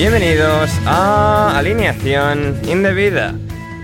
Bienvenidos a Alineación Indebida.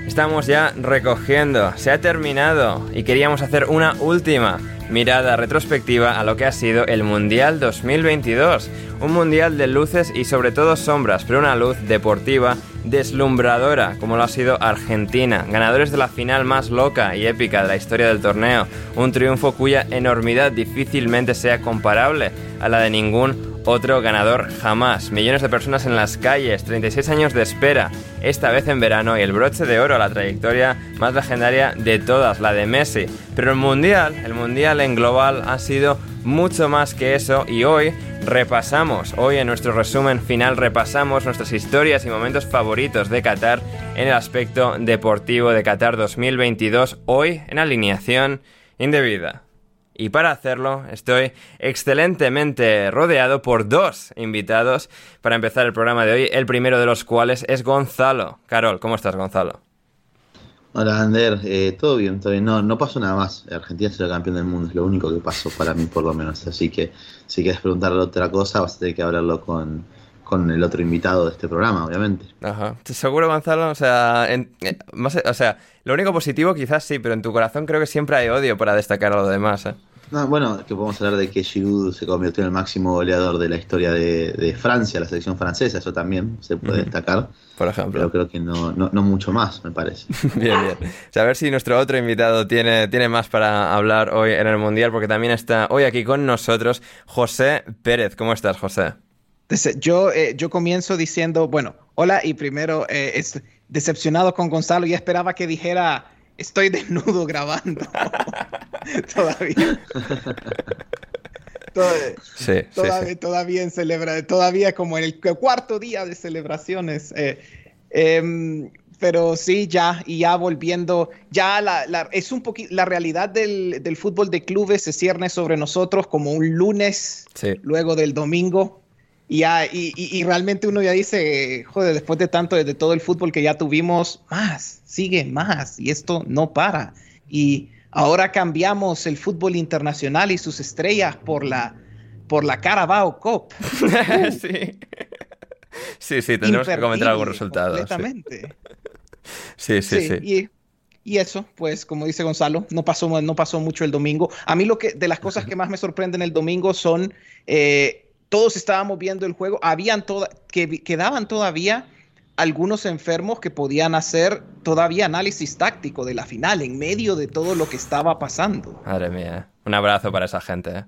Estamos ya recogiendo, se ha terminado y queríamos hacer una última mirada retrospectiva a lo que ha sido el Mundial 2022. Un mundial de luces y sobre todo sombras, pero una luz deportiva deslumbradora, como lo ha sido Argentina, ganadores de la final más loca y épica de la historia del torneo, un triunfo cuya enormidad difícilmente sea comparable a la de ningún otro ganador jamás. Millones de personas en las calles, 36 años de espera, esta vez en verano y el broche de oro a la trayectoria más legendaria de todas, la de Messi. Pero el Mundial, el Mundial en global ha sido mucho más que eso y hoy repasamos, hoy en nuestro resumen final repasamos nuestras historias y momentos favoritos de Qatar en el aspecto deportivo de Qatar 2022, hoy en alineación indebida. Y para hacerlo estoy excelentemente rodeado por dos invitados para empezar el programa de hoy, el primero de los cuales es Gonzalo. Carol, ¿cómo estás Gonzalo? Hola Ander, eh, todo bien, todo. No, no pasó nada más. Argentina será campeón del mundo, es lo único que pasó para mí por lo menos. Así que si quieres preguntarle otra cosa vas a tener que hablarlo con, con el otro invitado de este programa, obviamente. Ajá. ¿Seguro, Gonzalo? O sea, eh, más, o sea, lo único positivo quizás sí, pero en tu corazón creo que siempre hay odio para destacar a lo demás, ¿eh? bueno, que podemos hablar de que Giroud se convirtió en el máximo goleador de la historia de, Francia, la selección francesa, eso también se puede destacar. Por ejemplo. Pero creo que no, no, mucho más, me parece. bien, bien. O a ver si nuestro otro invitado tiene, tiene más para hablar hoy en el Mundial, porque también está hoy aquí con nosotros José Pérez. ¿Cómo estás, José? Yo, eh, yo comienzo diciendo, bueno, hola, y primero, eh, es decepcionado con Gonzalo, y esperaba que dijera estoy desnudo grabando. todavía. sí, todavía, todavía en celebra, todavía como en el cuarto día de celebraciones. Eh, em, pero sí, ya, y ya volviendo, ya la, es un poquito, la realidad del, del, fútbol de clubes se cierne sobre nosotros como un lunes, luego del domingo, y, y, realmente uno ya dice, joder, después de tanto, de todo el fútbol que ya tuvimos, más, sigue más, y esto no para. Y ahora cambiamos el fútbol internacional y sus estrellas por la, por la Carabao Cup. sí. Sí, sí, tendremos que comentar algún resultado. Completamente. Sí, sí, sí. Y, eso, pues, como dice Gonzalo, no pasó, no pasó mucho el domingo. A mí lo que, de las cosas que más me sorprenden el domingo son eh, todos estábamos viendo el juego, habían toda, que quedaban todavía algunos enfermos que podían hacer todavía análisis táctico de la final en medio de todo lo que estaba pasando. Madre mía, un abrazo para esa gente. ¿eh?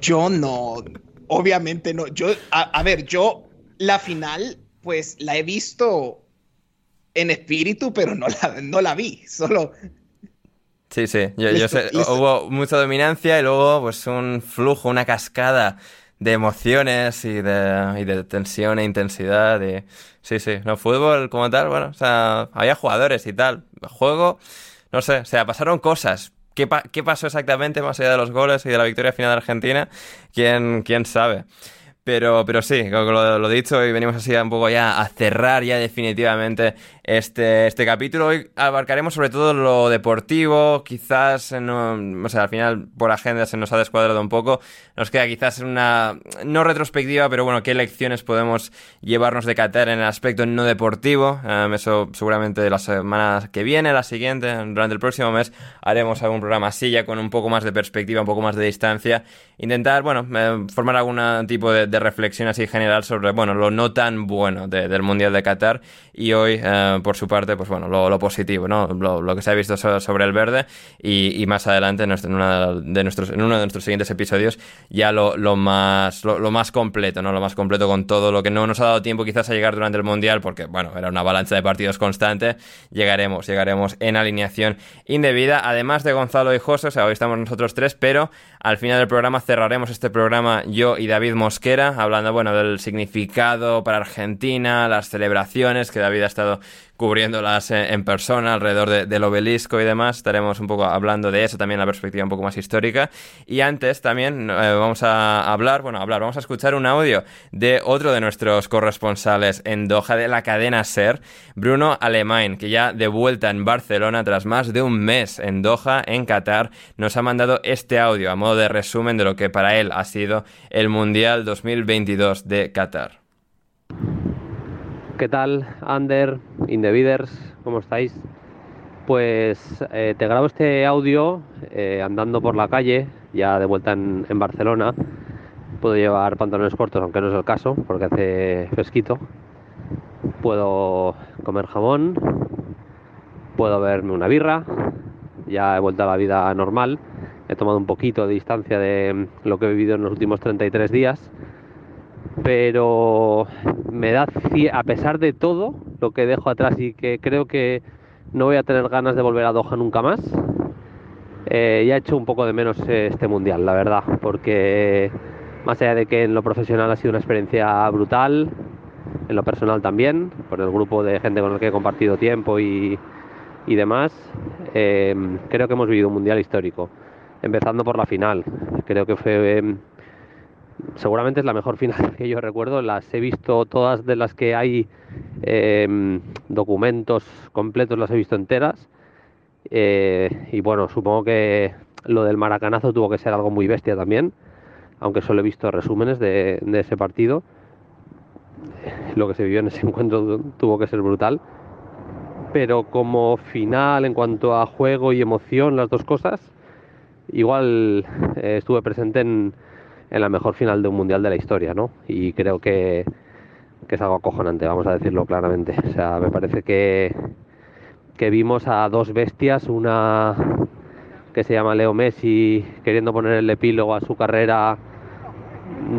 Yo no, obviamente no. Yo, a, ver, yo la final, pues la he visto en espíritu, pero no la, no la vi, solo... Sí, sí, yo, sé, hubo mucha dominancia y luego pues un flujo, una cascada de emociones y de, y de tensión e intensidad. Y, sí, sí, no, fútbol como tal, bueno, o sea, había jugadores y tal. Juego, no sé, o sea, pasaron cosas. ¿Qué, ¿Qué pasó exactamente más allá de los goles y de la victoria final de Argentina? ¿Quién, quién sabe? Pero, pero sí, lo, lo, dicho, y venimos así un poco ya a cerrar ya definitivamente este, este capítulo. Hoy abarcaremos sobre todo lo deportivo, quizás, no, o sea, al final por agenda se nos ha descuadrado un poco. Nos queda quizás una, no retrospectiva, pero bueno, qué lecciones podemos llevarnos de Qatar en el aspecto no deportivo. Um, eso seguramente la semana que viene, la siguiente, durante el próximo mes, haremos algún programa así ya con un poco más de perspectiva, un poco más de distancia. Intentar, bueno, eh, formar algún tipo de reflexión así general sobre, bueno, lo no tan bueno del Mundial de Qatar y hoy, eh, por su parte, pues bueno, lo, positivo, ¿no? Lo, que se ha visto sobre el verde y, más adelante en, de nuestros, en uno de nuestros siguientes episodios ya lo, más, lo, más completo, ¿no? Lo más completo con todo lo que no nos ha dado tiempo quizás a llegar durante el Mundial porque, bueno, era una avalancha de partidos constante. Llegaremos, llegaremos en alineación indebida, además de Gonzalo y José, o sea, hoy estamos nosotros tres, pero al final del programa cerraremos este programa yo y David Mosquera, hablando, bueno, del significado para Argentina, las celebraciones que David ha estado cubriéndolas en persona alrededor del obelisco y demás. Estaremos un poco hablando de eso también, la perspectiva un poco más histórica. Y antes también eh, vamos a hablar, bueno, hablar, vamos a escuchar un audio de otro de nuestros corresponsales en Doha de la cadena SER, Bruno Alemán, que ya de vuelta en Barcelona tras más de un mes en Doha, en Qatar, nos ha mandado este audio a modo de resumen de lo que para él ha sido el Mundial 2022 de Qatar. ¿Qué tal, Ander, Indeviders? ¿Cómo estáis? Pues eh, te grabo este audio eh, andando por la calle, ya de vuelta en, Barcelona. Puedo llevar pantalones cortos, aunque no es el caso, porque hace fresquito. Puedo comer jamón, puedo verme una birra, ya he vuelto a la vida normal. He tomado un poquito de distancia de lo que he vivido en los últimos 33 días pero me da, a pesar de todo lo que dejo atrás y que creo que no voy a tener ganas de volver a Doha nunca más, eh, ya he hecho un poco de menos este mundial, la verdad, porque más allá de que en lo profesional ha sido una experiencia brutal, en lo personal también, por el grupo de gente con el que he compartido tiempo y, demás, eh, creo que hemos vivido un mundial histórico, empezando por la final, creo que fue seguramente es la mejor final que yo recuerdo. Las he visto todas de las que hay em, documentos completos, las he visto enteras. Eh, y bueno, supongo que lo del maracanazo tuvo que ser algo muy bestia también, aunque solo he visto resúmenes de, ese partido. Lo que se vivió en ese encuentro tuvo que ser brutal. Pero como final, en cuanto a juego y emoción, las dos cosas, igual eh, estuve presente en, en la mejor final de un mundial de la historia, ¿no? Y creo que, es algo acojonante, vamos a decirlo claramente. O sea, me parece que, que vimos a dos bestias, una que se llama Leo Messi queriendo poner el epílogo a su carrera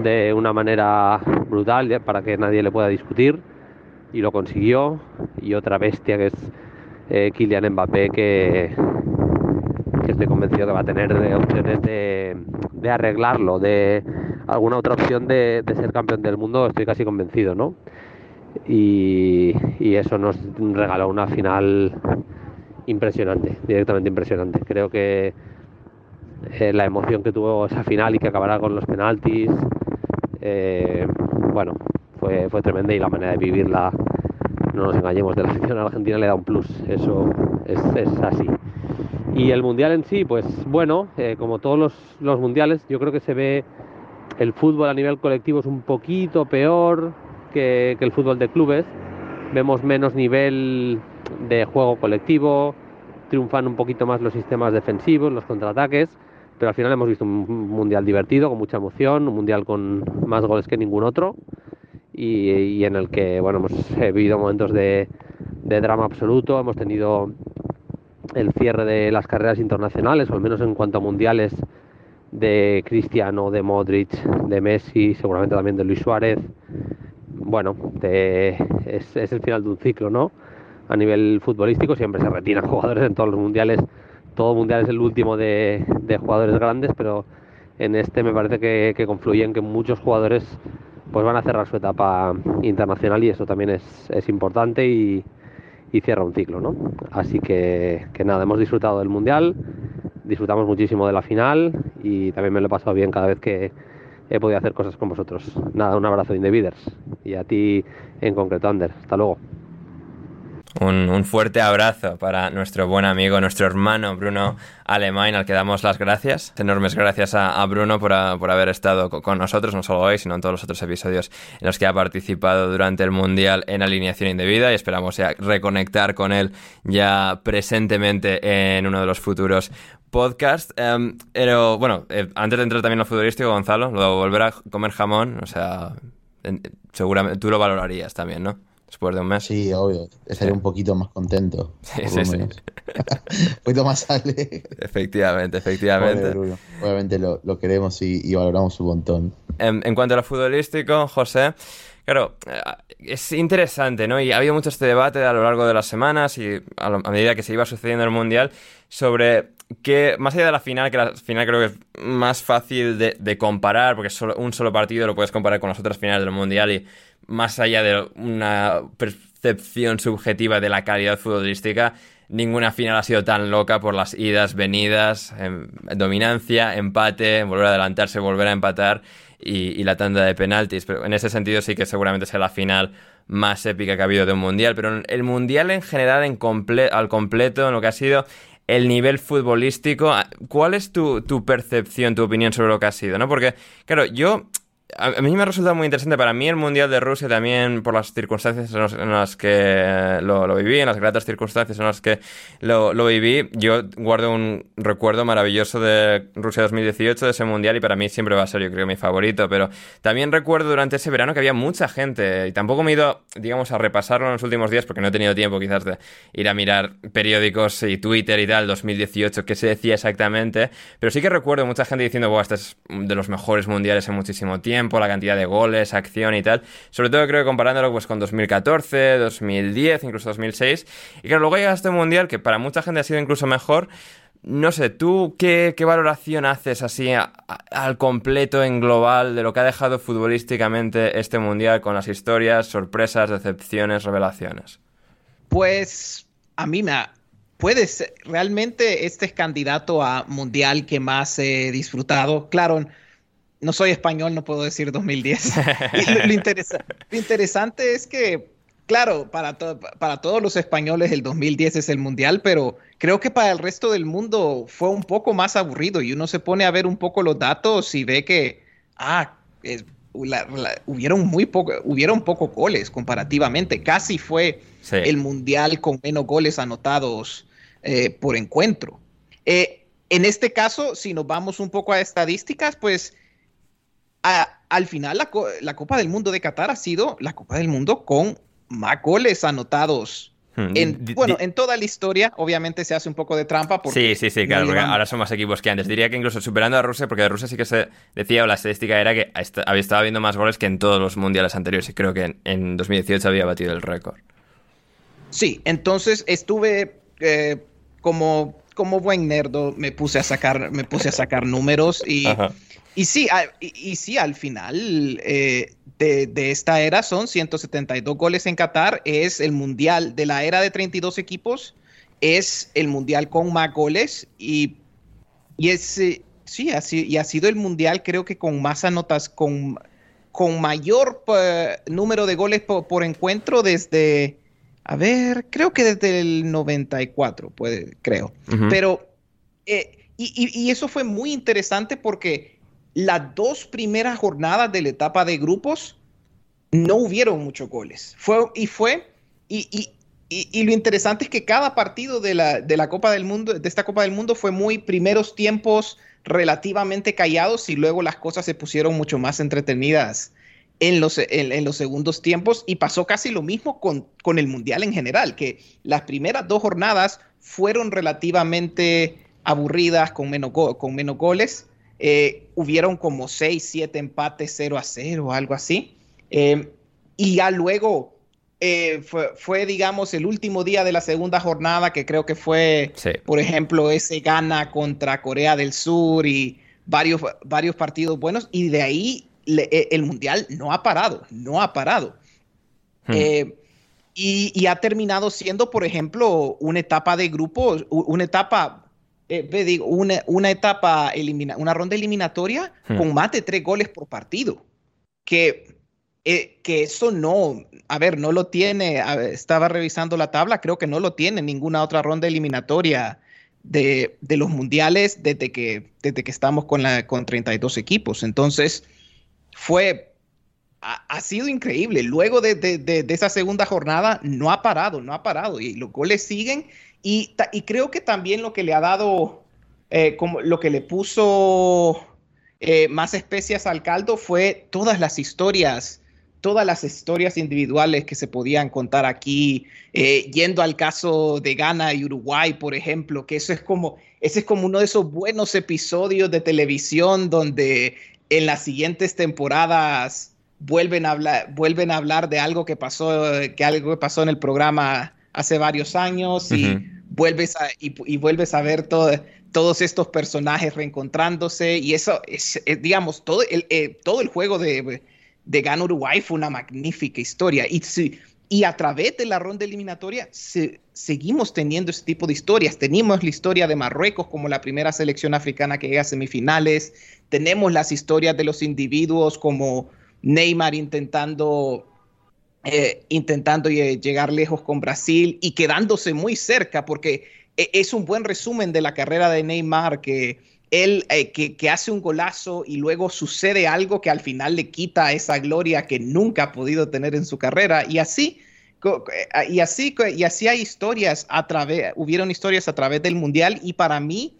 de una manera brutal para que nadie le pueda discutir y lo consiguió y otra bestia que es eh, Kylian Mbappé que, estoy convencido que va a tener opciones de, arreglarlo, de alguna otra opción de, ser campeón del mundo, estoy casi convencido, ¿no? Y, eso nos regaló una final impresionante, directamente impresionante. Creo que eh, la emoción que tuvo esa final y que acabará con los penaltis, eh, bueno, fue, tremenda y la manera de vivirla, no nos engañemos, de la afición argentina le da un plus, eso es, es así. Y el mundial en sí, pues bueno, eh, como todos los, mundiales, yo creo que se ve el fútbol a nivel colectivo es un poquito peor que, el fútbol de clubes. Vemos menos nivel de juego colectivo, triunfan un poquito más los sistemas defensivos, los contraataques, pero al final hemos visto un mundial divertido, con mucha emoción, un mundial con más goles que ningún otro y, en el que bueno, hemos vivido momentos de, de drama absoluto, hemos tenido el cierre de las carreras internacionales, o al menos en cuanto a mundiales de Cristiano, de Modric, de Messi, seguramente también de Luis Suárez. bueno, es, el final de un ciclo, ¿no? A nivel futbolístico siempre se retiran jugadores en todos los mundiales. Todo mundial es el último de, de jugadores grandes, pero en este me parece que, que confluyen que muchos jugadores pues van a cerrar su etapa internacional y eso también es, es importante y, y, cierra un ciclo, ¿no? Así que, que, nada, hemos disfrutado del Mundial, disfrutamos muchísimo de la final y también me lo he pasado bien cada vez que he podido hacer cosas con vosotros. Nada, un abrazo de Indeviders y a ti en concreto, Ander. Hasta luego. Un, fuerte abrazo para nuestro buen amigo, nuestro hermano Bruno Alemán, al que damos las gracias. Enormes gracias a, Bruno por, haber estado con nosotros, no solo hoy, sino en todos los otros episodios en los que ha participado durante el Mundial en alineación indebida y esperamos reconectar con él ya presentemente en uno de los futuros podcasts. Em, pero bueno, eh, antes de entrar también en lo futbolístico, Gonzalo, lo de volver a comer jamón, o sea, seguramente tú lo valorarías también, ¿no? Después de un mes. Sí, obvio. Estaría un poquito más contento. Sí, sí, sí. un poquito más alegre. Efectivamente, efectivamente. Obviamente lo, queremos y, valoramos un montón. En, en, cuanto a lo futbolístico, José, claro, eh, es interesante, ¿no? Y ha habido mucho este debate a lo largo de las semanas y a, medida que se iba sucediendo el Mundial sobre que, más allá de la final, que la final creo que es más fácil de, de comparar, porque solo, un solo partido lo puedes comparar con las otras finales del Mundial y más allá de una percepción subjetiva de la calidad futbolística, ninguna final ha sido tan loca por las idas, venidas, em, dominancia, empate, volver a adelantarse, volver a empatar y, la tanda de penaltis. Pero en ese sentido sí que seguramente sea la final más épica que ha habido de un mundial. Pero el mundial en general, en al completo, en lo que ha sido el nivel futbolístico, ¿cuál es tu, tu percepción, tu opinión sobre lo que ha sido? ¿no? Porque, claro, yo a, mí me ha resultado muy interesante. Para mí el Mundial de Rusia también, por las circunstancias en, las que lo, viví, en las gratas circunstancias en las que lo, viví, yo guardo un recuerdo maravilloso de Rusia 2018, de ese Mundial, y para mí siempre va a ser, yo creo, mi favorito. Pero también recuerdo durante ese verano que había mucha gente, y tampoco me he ido, digamos, a repasarlo en los últimos días, porque no he tenido tiempo quizás de ir a mirar periódicos y Twitter y tal, 2018, qué se decía exactamente. Pero sí que recuerdo mucha gente diciendo, wow, este es de los mejores mundiales en muchísimo tiempo la cantidad de goles, acción y tal. Sobre todo creo que comparándolo pues con 2014, 2010, incluso 2006. Y claro, luego llega este mundial que para mucha gente ha sido incluso mejor. No sé, ¿tú qué, valoración haces así al completo en global de lo que ha dejado futbolísticamente este mundial con las historias, sorpresas, decepciones, revelaciones? Pues a mí me ha, puede ser, realmente este es candidato a mundial que más he disfrutado. Claro, no soy español, no puedo decir 2010. lo, interesante es que, claro, para, para todos los españoles el 2010 es el mundial, pero creo que para el resto del mundo fue un poco más aburrido y uno se pone a ver un poco los datos y ve que, ah, hubieron muy poco, hubieron goles comparativamente. Casi fue el mundial con menos goles anotados eh, por encuentro. Eh, en este caso, si nos vamos un poco a estadísticas, pues al final la, Copa del Mundo de Qatar ha sido la Copa del Mundo con más goles anotados hmm, bueno, en toda la historia, obviamente se hace un poco de trampa. Porque sí, sí, sí, claro, porque ahora son más equipos que antes. Diría que incluso superando a Rusia, porque de Rusia sí que se decía, o la estadística era que había estado habiendo más goles que en todos los mundiales anteriores, y creo que en, 2018 había batido el récord. Sí, entonces estuve eh, como, como buen nerdo, me puse a sacar, me puse a sacar números y. Y sí, y, sí al final eh, de, esta era son 172 goles en Qatar, es el mundial de la era de 32 equipos, es el mundial con más goles y, y es, eh, sí, así, y ha sido el mundial creo que con más anotas, con, con mayor eh, número de goles por, encuentro desde, a ver, creo que desde el 94, puede, creo. Pero, y eso fue muy interesante porque las dos primeras jornadas de la etapa de grupos no hubieron muchos goles. Fue, y fue, y, lo interesante es que cada partido de la, de la, Copa del Mundo, de esta Copa del Mundo, fue muy primeros tiempos relativamente callados y luego las cosas se pusieron mucho más entretenidas en los, en, los segundos tiempos y pasó casi lo mismo con, con el Mundial en general, que las primeras dos jornadas fueron relativamente aburridas con menos, con menos goles eh, hubieron como 6, 7 empates 0 a 0, algo así. Eh, y ya luego eh, fue, digamos, el último día de la segunda jornada, que creo que fue, por ejemplo, ese gana contra Corea del Sur y varios, varios partidos buenos, y de ahí e, el Mundial no ha parado, no ha parado. Hmm. Eh, y, ha terminado siendo, por ejemplo, una etapa de grupos, una etapa, eh, digo, una, una, etapa, elimina, una ronda eliminatoria hmm. con más de tres goles por partido. Que eh, que eso no, a ver, no lo tiene, estaba revisando la tabla, creo que no lo tiene ninguna otra ronda eliminatoria de, los mundiales desde que, desde que estamos con, la, con 32 equipos. Entonces, fue, ha, sido increíble. Luego de, esa segunda jornada, no ha parado, no ha parado y los goles siguen. Y, y creo que también lo que le ha dado, eh, como lo que le puso eh, más especias al caldo fue todas las historias todas las historias individuales que se podían contar aquí, eh, yendo al caso de Ghana y Uruguay, por ejemplo, que eso es como, ese es como uno de esos buenos episodios de televisión donde en las siguientes temporadas vuelven a hablar, vuelven a hablar de algo que pasó, que algo que pasó en el programa hace varios años y vuelves a, y, vuelves a ver todos estos personajes reencontrándose y eso es, digamos, todo el, eh, todo el juego de de Gana Uruguay fue una magnífica historia. Y, y a través de la ronda eliminatoria seguimos teniendo ese tipo de historias. Tenemos la historia de Marruecos como la primera selección africana que llega a semifinales. Tenemos las historias de los individuos como Neymar intentando, eh, intentando llegar lejos con Brasil y quedándose muy cerca, porque e, es un buen resumen de la carrera de Neymar que él eh, que, hace un golazo y luego sucede algo que al final le quita esa gloria que nunca ha podido tener en su carrera. Y así eh, y así y así hay historias a través hubieron historias a través del mundial y para mí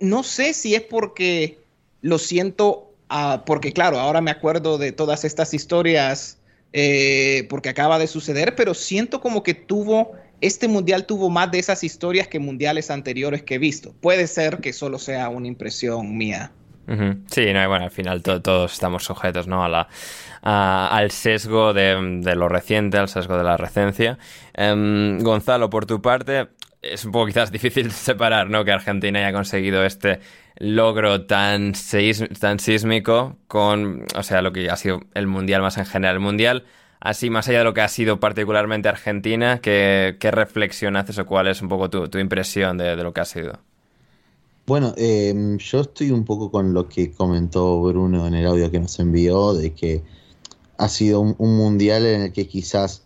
no sé si es porque lo siento ah, porque claro ahora me acuerdo de todas estas historias porque acaba de suceder pero siento como que tuvo este mundial tuvo más de esas historias que mundiales anteriores que he visto. Puede ser que solo sea una impresión mía. Sí, no, bueno, al final todos estamos sujetos ¿no? a la, al sesgo de, lo reciente, al sesgo de la recencia. Em, Gonzalo, por tu parte, es un poco quizás difícil separar ¿no? que Argentina haya conseguido este logro tan, tan sísmico con, o sea, lo que ha sido el Mundial más en general. Mundial así más allá de lo que ha sido particularmente Argentina, ¿qué, reflexión haces o cuál es un poco tu, impresión de, lo que ha sido? Bueno, em, yo estoy un poco con lo que comentó Bruno en el audio que nos envió, de que ha sido un, mundial en el que quizás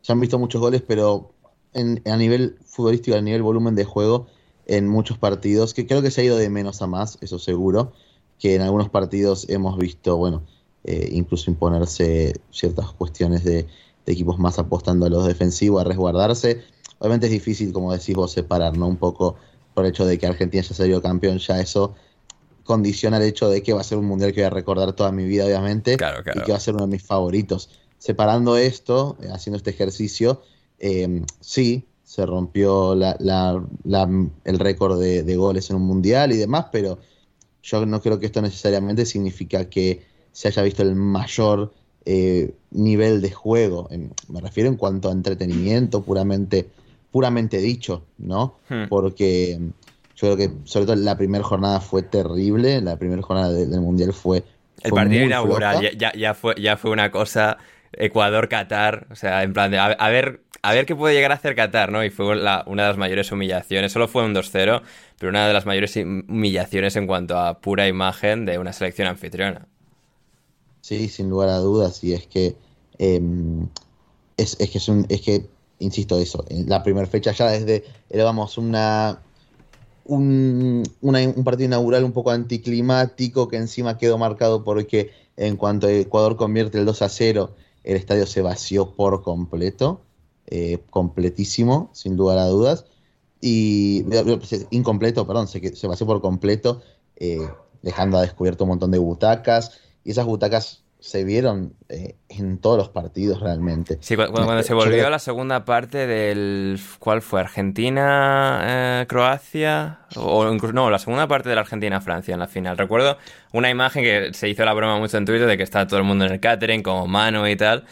se han visto muchos goles, pero a nivel futbolístico, a nivel volumen de juego, en muchos partidos, que creo que se ha ido de menos a más, eso seguro, que en algunos partidos hemos visto, bueno, eh, incluso imponerse ciertas cuestiones de, equipos más apostando a los defensivos, a resguardarse. Obviamente es difícil, como decís vos, separar, ¿no? Un poco por el hecho de que Argentina ya salió campeón, ya eso condiciona el hecho de que va a ser un mundial que voy a recordar toda mi vida, obviamente, y que va a ser uno de mis favoritos. Separando esto, eh, haciendo este ejercicio, eh, sí, se rompió el récord de, de, goles en un mundial y demás, pero yo no creo que esto necesariamente significa que se haya visto el mayor eh, nivel de juego. me refiero en cuanto a entretenimiento puramente, puramente dicho, ¿no? Hmm. Porque yo creo que sobre todo la primera jornada fue terrible, la primera jornada del Mundial fue... El partido inaugural ya, ya, fue, ya fue una cosa Ecuador-Qatar, o sea, en plan de a, ver, a ver qué puede llegar a hacer Qatar, ¿no? Y fue una de las mayores humillaciones, solo fue un 2-0, pero una de las mayores humillaciones en cuanto a pura imagen de una selección anfitriona. Sí, sin lugar a dudas. Y es que em, es, que es un, que, insisto, eso, en la primera fecha ya desde vamos una, un, un partido inaugural un poco anticlimático que encima quedó marcado porque en cuanto Ecuador convierte el 2 a 0, el estadio se vació por completo, eh, completísimo, sin lugar a dudas. Y incompleto, perdón, se, se vació por completo, eh, dejando a descubierto un montón de butacas y esas butacas se vieron eh, en todos los partidos realmente. Sí, cuando, se volvió a la segunda parte del... ¿Cuál fue? ¿Argentina, eh, Croacia? O incluso, no, la segunda parte de la Argentina-Francia en la final. Recuerdo una imagen que se hizo la broma mucho en Twitter de que está todo el mundo en el catering, como mano y tal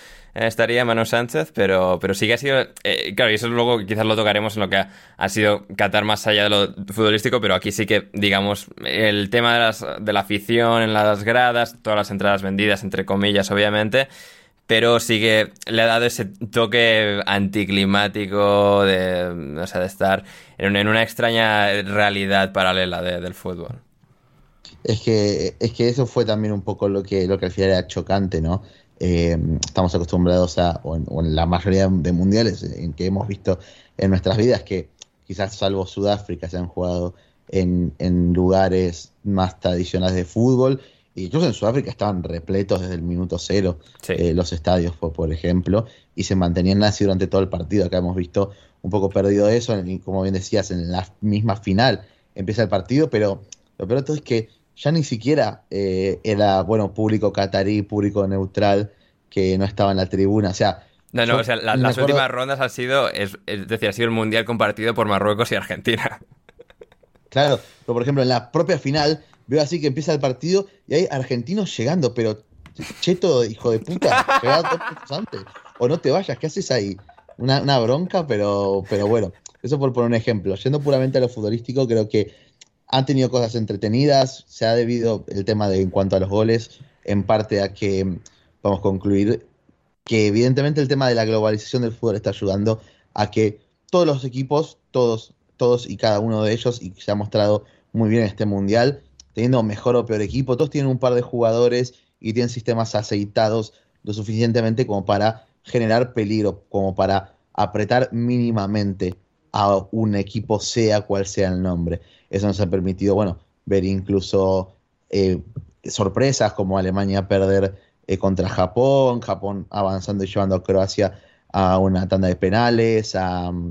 estaría Manu Sánchez, pero, pero sí que ha sido. Eh, claro, y eso luego quizás lo tocaremos en lo que ha, sido Qatar más allá de lo futbolístico, pero aquí sí que, digamos, el tema de, las, de la afición en las gradas, todas las entradas vendidas, entre comillas, obviamente pero sí que le ha dado ese toque anticlimático de, o sea, de estar en, una extraña realidad paralela del fútbol. Es que, es que eso fue también un poco lo que, lo que al final era chocante, ¿no? Eh, estamos acostumbrados a, o en, la mayoría de mundiales en que hemos visto en nuestras vidas, que quizás salvo Sudáfrica se han jugado en, lugares más tradicionales de fútbol. Y incluso en Sudáfrica estaban repletos desde el minuto cero eh, los estadios, por, ejemplo, y se mantenían así durante todo el partido. Acá hemos visto un poco perdido eso, como bien decías, en la misma final empieza el partido, pero lo peor de todo es que ya ni siquiera eh, era, bueno, público catarí, público neutral, que no estaba en la tribuna. O sea, no, no, o sea, las últimas rondas han sido, es, decir, ha sido el mundial compartido por Marruecos y Argentina. Claro, pero por ejemplo, en la propia final veo así que empieza el partido y hay argentinos llegando, pero cheto, hijo de puta, antes. O no te vayas, ¿qué haces ahí? Una, una, bronca, pero, pero bueno, eso por poner un ejemplo. Yendo puramente a lo futbolístico, creo que han tenido cosas entretenidas, se ha debido el tema de en cuanto a los goles, en parte a que, vamos a concluir, que evidentemente el tema de la globalización del fútbol está ayudando a que todos los equipos, todos, todos y cada uno de ellos, y se ha mostrado muy bien en este mundial, teniendo mejor o peor equipo, todos tienen un par de jugadores y tienen sistemas aceitados lo suficientemente como para generar peligro, como para apretar mínimamente a un equipo, sea cual sea el nombre. Eso nos ha permitido, bueno, ver incluso eh, sorpresas como Alemania perder eh, contra Japón, Japón avanzando y llevando a Croacia a una tanda de penales, mm,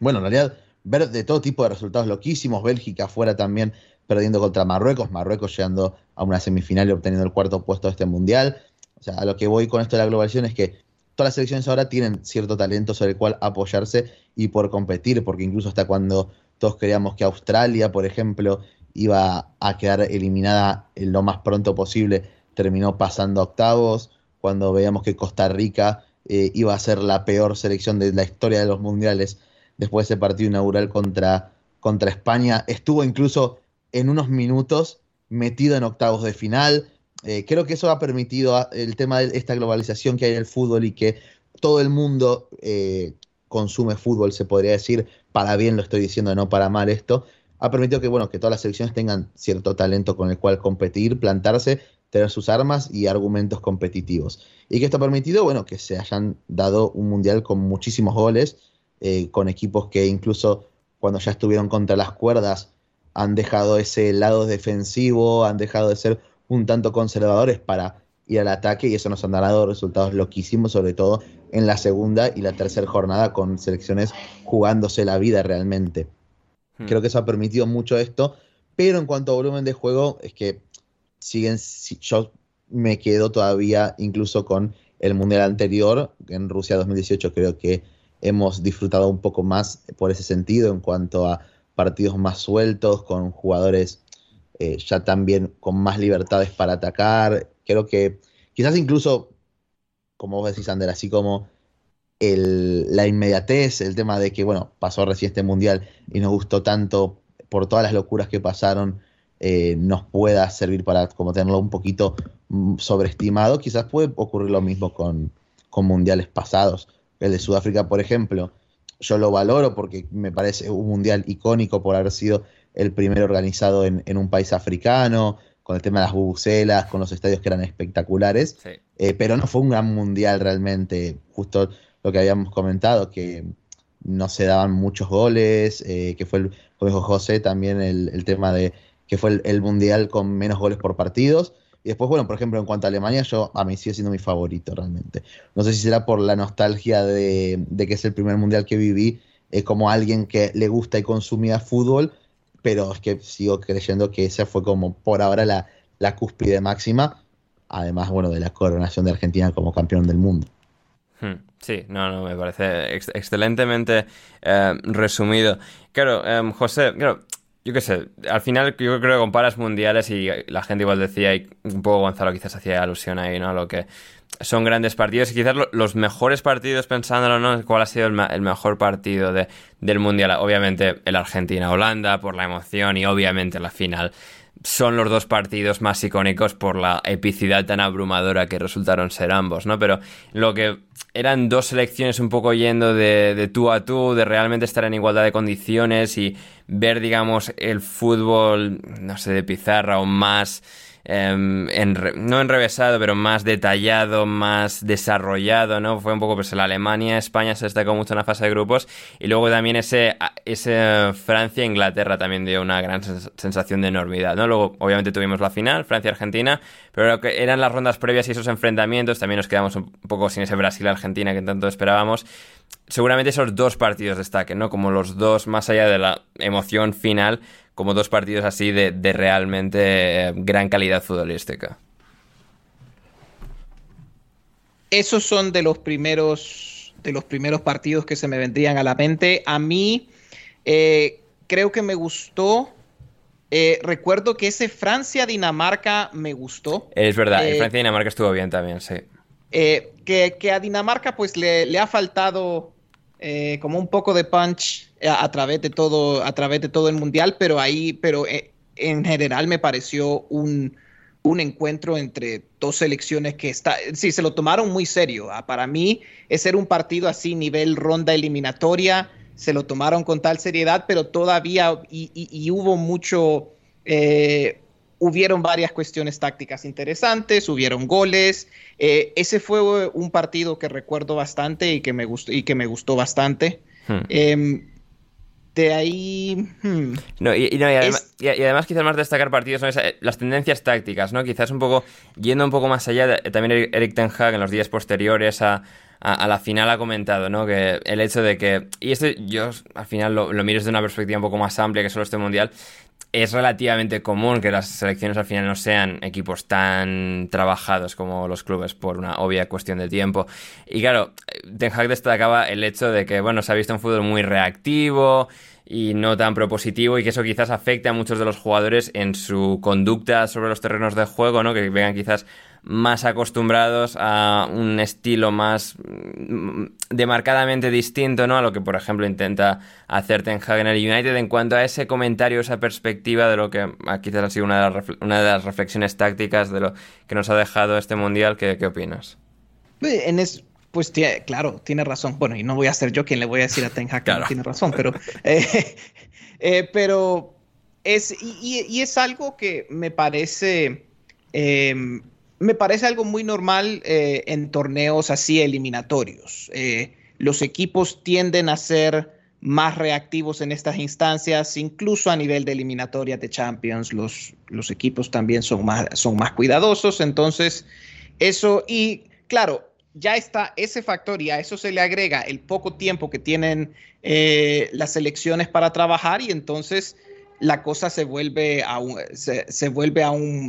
bueno, en realidad ver de todo tipo de resultados loquísimos, Bélgica afuera también perdiendo contra Marruecos, Marruecos llegando a una semifinal y obteniendo el cuarto puesto de este mundial. O sea, a lo que voy con esto de la globalización es que todas las selecciones ahora tienen cierto talento sobre el cual apoyarse y por competir, porque incluso hasta cuando todos creíamos que Australia, por ejemplo, iba a quedar eliminada lo más pronto posible, terminó pasando octavos, cuando veíamos que Costa Rica eh, iba a ser la peor selección de la historia de los mundiales después de ese partido inaugural contra, contra España, estuvo incluso en unos minutos metido en octavos de final. Eh, creo que eso ha permitido el tema de esta globalización que hay en el fútbol y que todo el mundo eh, consume fútbol, se podría decir, para bien lo estoy diciendo, no para mal esto, ha permitido que, bueno, que todas las selecciones tengan cierto talento con el cual competir, plantarse, tener sus armas y argumentos competitivos. Y que esto ha permitido, bueno, que se hayan dado un mundial con muchísimos goles, eh, con equipos que incluso cuando ya estuvieron contra las cuerdas han dejado ese lado defensivo, han dejado de ser un tanto conservadores para ir al ataque y eso nos han dado resultados loquísimos, sobre todo en la segunda y la tercera jornada con selecciones jugándose la vida realmente. Hmm. Creo que eso ha permitido mucho esto, pero en cuanto a volumen de juego, es que siguen, yo me quedo todavía incluso con el Mundial anterior, en Rusia 2018 creo que hemos disfrutado un poco más por ese sentido en cuanto a partidos más sueltos, con jugadores eh, ya también con más libertades para atacar. Creo que quizás incluso como vos decís, Ander, así como la inmediatez, el tema de que, bueno, pasó recién este mundial y nos gustó tanto por todas las locuras que pasaron, eh, nos pueda servir para como tenerlo un poquito mm, sobreestimado. Quizás puede ocurrir lo mismo con, mundiales pasados. El de Sudáfrica, por ejemplo, yo lo valoro porque me parece un mundial icónico por haber sido el primero organizado en, en un país africano, con el tema de las bubucelas, con los estadios que eran espectaculares, eh, pero no fue un gran mundial realmente, justo lo que habíamos comentado, que no se daban muchos goles, eh, que fue, el, como dijo José, también el, tema de que fue el, mundial con menos goles por partidos. Y después, bueno, por ejemplo, en cuanto a Alemania, yo a mí sigue siendo mi favorito realmente. No sé si será por la nostalgia de, que es el primer mundial que viví eh, como alguien que le gusta y consumía fútbol, pero es que sigo creyendo que esa fue como por ahora la, la cúspide máxima. además, bueno, de la coronación de Argentina como campeón del mundo. Hmm, sí, no, no, me parece excelentemente eh, resumido. Claro, em, José, yo qué sé, al final yo creo que comparas mundiales y la gente igual decía, y un poco Gonzalo quizás hacía alusión ahí, ¿no? Lo que son grandes partidos y quizás los mejores partidos, pensándolo, ¿no? ¿Cuál ha sido el, mejor partido de, del mundial? Obviamente el Argentina-Holanda por la emoción y obviamente la final son los dos partidos más icónicos por la epicidad tan abrumadora que resultaron ser ambos, ¿no? Pero lo que eran dos selecciones un poco yendo de, de, tú a tú, de realmente estar en igualdad de condiciones y ver, digamos, el fútbol, no sé, de pizarra o más Em, no enrevesado, pero más detallado, más desarrollado, ¿no? Fue un poco pues la Alemania, España se destacó mucho en la fase de grupos y luego también ese, ese Francia-Inglaterra también dio una gran sensación de enormidad, ¿no? Luego obviamente tuvimos la final, Francia-Argentina, pero lo que eran las rondas previas y esos enfrentamientos, también nos quedamos un poco sin ese Brasil-Argentina que tanto esperábamos. Seguramente esos dos partidos destaquen, ¿no? Como los dos, más allá de la emoción final, como dos partidos así de, realmente eh, gran calidad futbolística. Esos son de los primeros de los primeros partidos que se me vendrían a la mente. A mí eh, creo que me gustó. Eh, recuerdo que ese Francia-Dinamarca me gustó. Es verdad, Francia-Dinamarca estuvo bien también, sí. que, a Dinamarca pues le, le ha faltado como un poco de punch a, través de todo, a través de todo el mundial, pero ahí, pero eh, en general me pareció un, un encuentro entre dos selecciones que está, sí, se lo tomaron muy serio. Ah, para mí, es ser un partido así, nivel ronda eliminatoria, se lo tomaron con tal seriedad, pero todavía, y, hubo mucho, eh, hubieron varias cuestiones tácticas interesantes, hubieron goles. Eh, ese fue un partido que recuerdo bastante y que me gustó, y que me gustó bastante. Hmm. Em, de ahí. Hmm. No, y, además, quizás más destacar partidos son las tendencias tácticas, ¿no? Quizás un poco, yendo un poco más allá, también Eric Ten Hag en los días posteriores a, la final ha comentado, ¿no? Que el hecho de que. Y esto yo al final lo, lo miro desde una perspectiva un poco más amplia que solo este mundial es relativamente común que las selecciones al final no sean equipos tan trabajados como los clubes por una obvia cuestión de tiempo. Y claro, Ten Hag destacaba el hecho de que, bueno, se ha visto un fútbol muy reactivo y no tan propositivo y que eso quizás afecte a muchos de los jugadores en su conducta sobre los terrenos de juego, ¿no? Que vengan quizás más acostumbrados a un estilo más mm, demarcadamente distinto, ¿no? A lo que, por ejemplo, intenta hacer Ten Hag en el United en cuanto a ese comentario, esa perspectiva de lo que quizás ha sido una de, las, una de las reflexiones tácticas de lo que nos ha dejado este Mundial. ¿Qué, qué opinas? En es, pues claro, tiene razón. Bueno, y no voy a ser yo quien le voy a decir a Ten Hag que no tiene razón, pero... Eh, eh, pero es... Y, es algo que me parece... Em, me parece algo muy normal eh, en torneos así eliminatorios. Eh, los equipos tienden a ser más reactivos en estas instancias, incluso a nivel de eliminatoria de Champions, los, los equipos también son más, son más cuidadosos. Entonces, eso, y claro, ya está ese factor y a eso se le agrega el poco tiempo que tienen eh, las selecciones para trabajar y entonces la cosa se vuelve aún, se, vuelve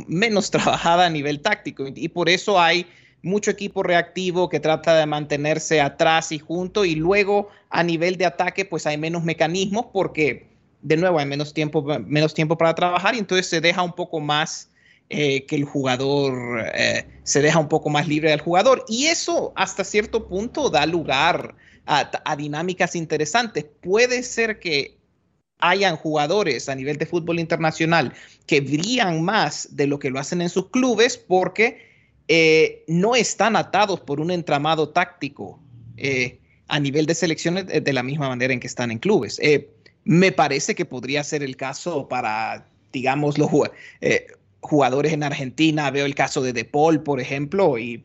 menos trabajada a nivel táctico. Y, por eso hay mucho equipo reactivo que trata de mantenerse atrás y junto. Y luego a nivel de ataque, pues hay menos mecanismos porque, de nuevo, hay menos tiempo, menos tiempo para trabajar y entonces se deja un poco más eh, que el jugador, eh, se deja un poco más libre al jugador. Y eso hasta cierto punto da lugar a dinámicas interesantes. Puede ser que hayan jugadores a nivel de fútbol internacional que brillan más de lo que lo hacen en sus clubes porque eh, no están atados por un entramado táctico eh, a nivel de selecciones de la misma manera en que están en clubes. Eh, me parece que podría ser el caso para, digamos, los jugadores en Argentina. Veo el caso de De Paul, por ejemplo, y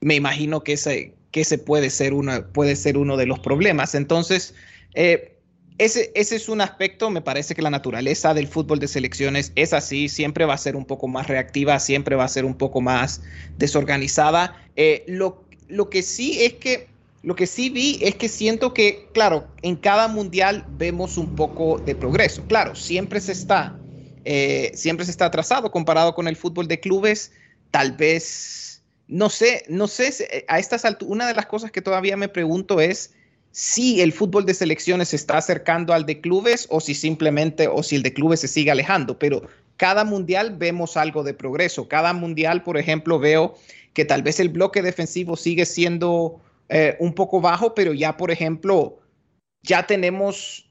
me imagino que ese, que puede, ser uno, puede ser uno de los problemas. Entonces, ese, es un aspecto, me parece que la naturaleza del fútbol de selecciones es así, siempre va a ser un poco más reactiva, siempre va a ser un poco más desorganizada. Eh, lo, lo que sí es que, lo que sí vi es que siento que, claro, en cada mundial vemos un poco de progreso. Claro, siempre se está, eh, siempre se está atrasado comparado con el fútbol de clubes, tal vez, no sé, no sé, a estas alturas, una de las cosas que todavía me pregunto es si el fútbol de selecciones se está acercando al de clubes o si simplemente, o si el de clubes se sigue alejando, pero cada mundial vemos algo de progreso. Cada mundial, por ejemplo, veo que tal vez el bloque defensivo sigue siendo eh, un poco bajo, pero ya, por ejemplo, ya tenemos,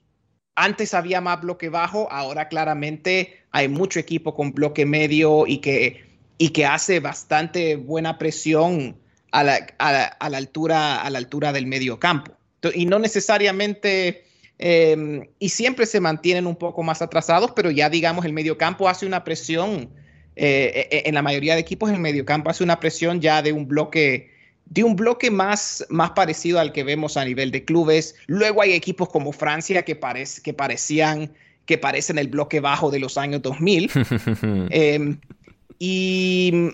antes había más bloque bajo, ahora claramente hay mucho equipo con bloque medio y que, y que hace bastante buena presión a la, altura, a la altura del medio campo. Y no necesariamente, em, y siempre se mantienen un poco más atrasados, pero ya digamos el medio campo hace una presión, eh, e, e, en la mayoría de equipos el medio campo hace una presión ya de un bloque de un bloque más, más parecido al que vemos a nivel de clubes. Luego hay equipos como Francia que, que parecían que parecen el bloque bajo de los años 2000. Em, y,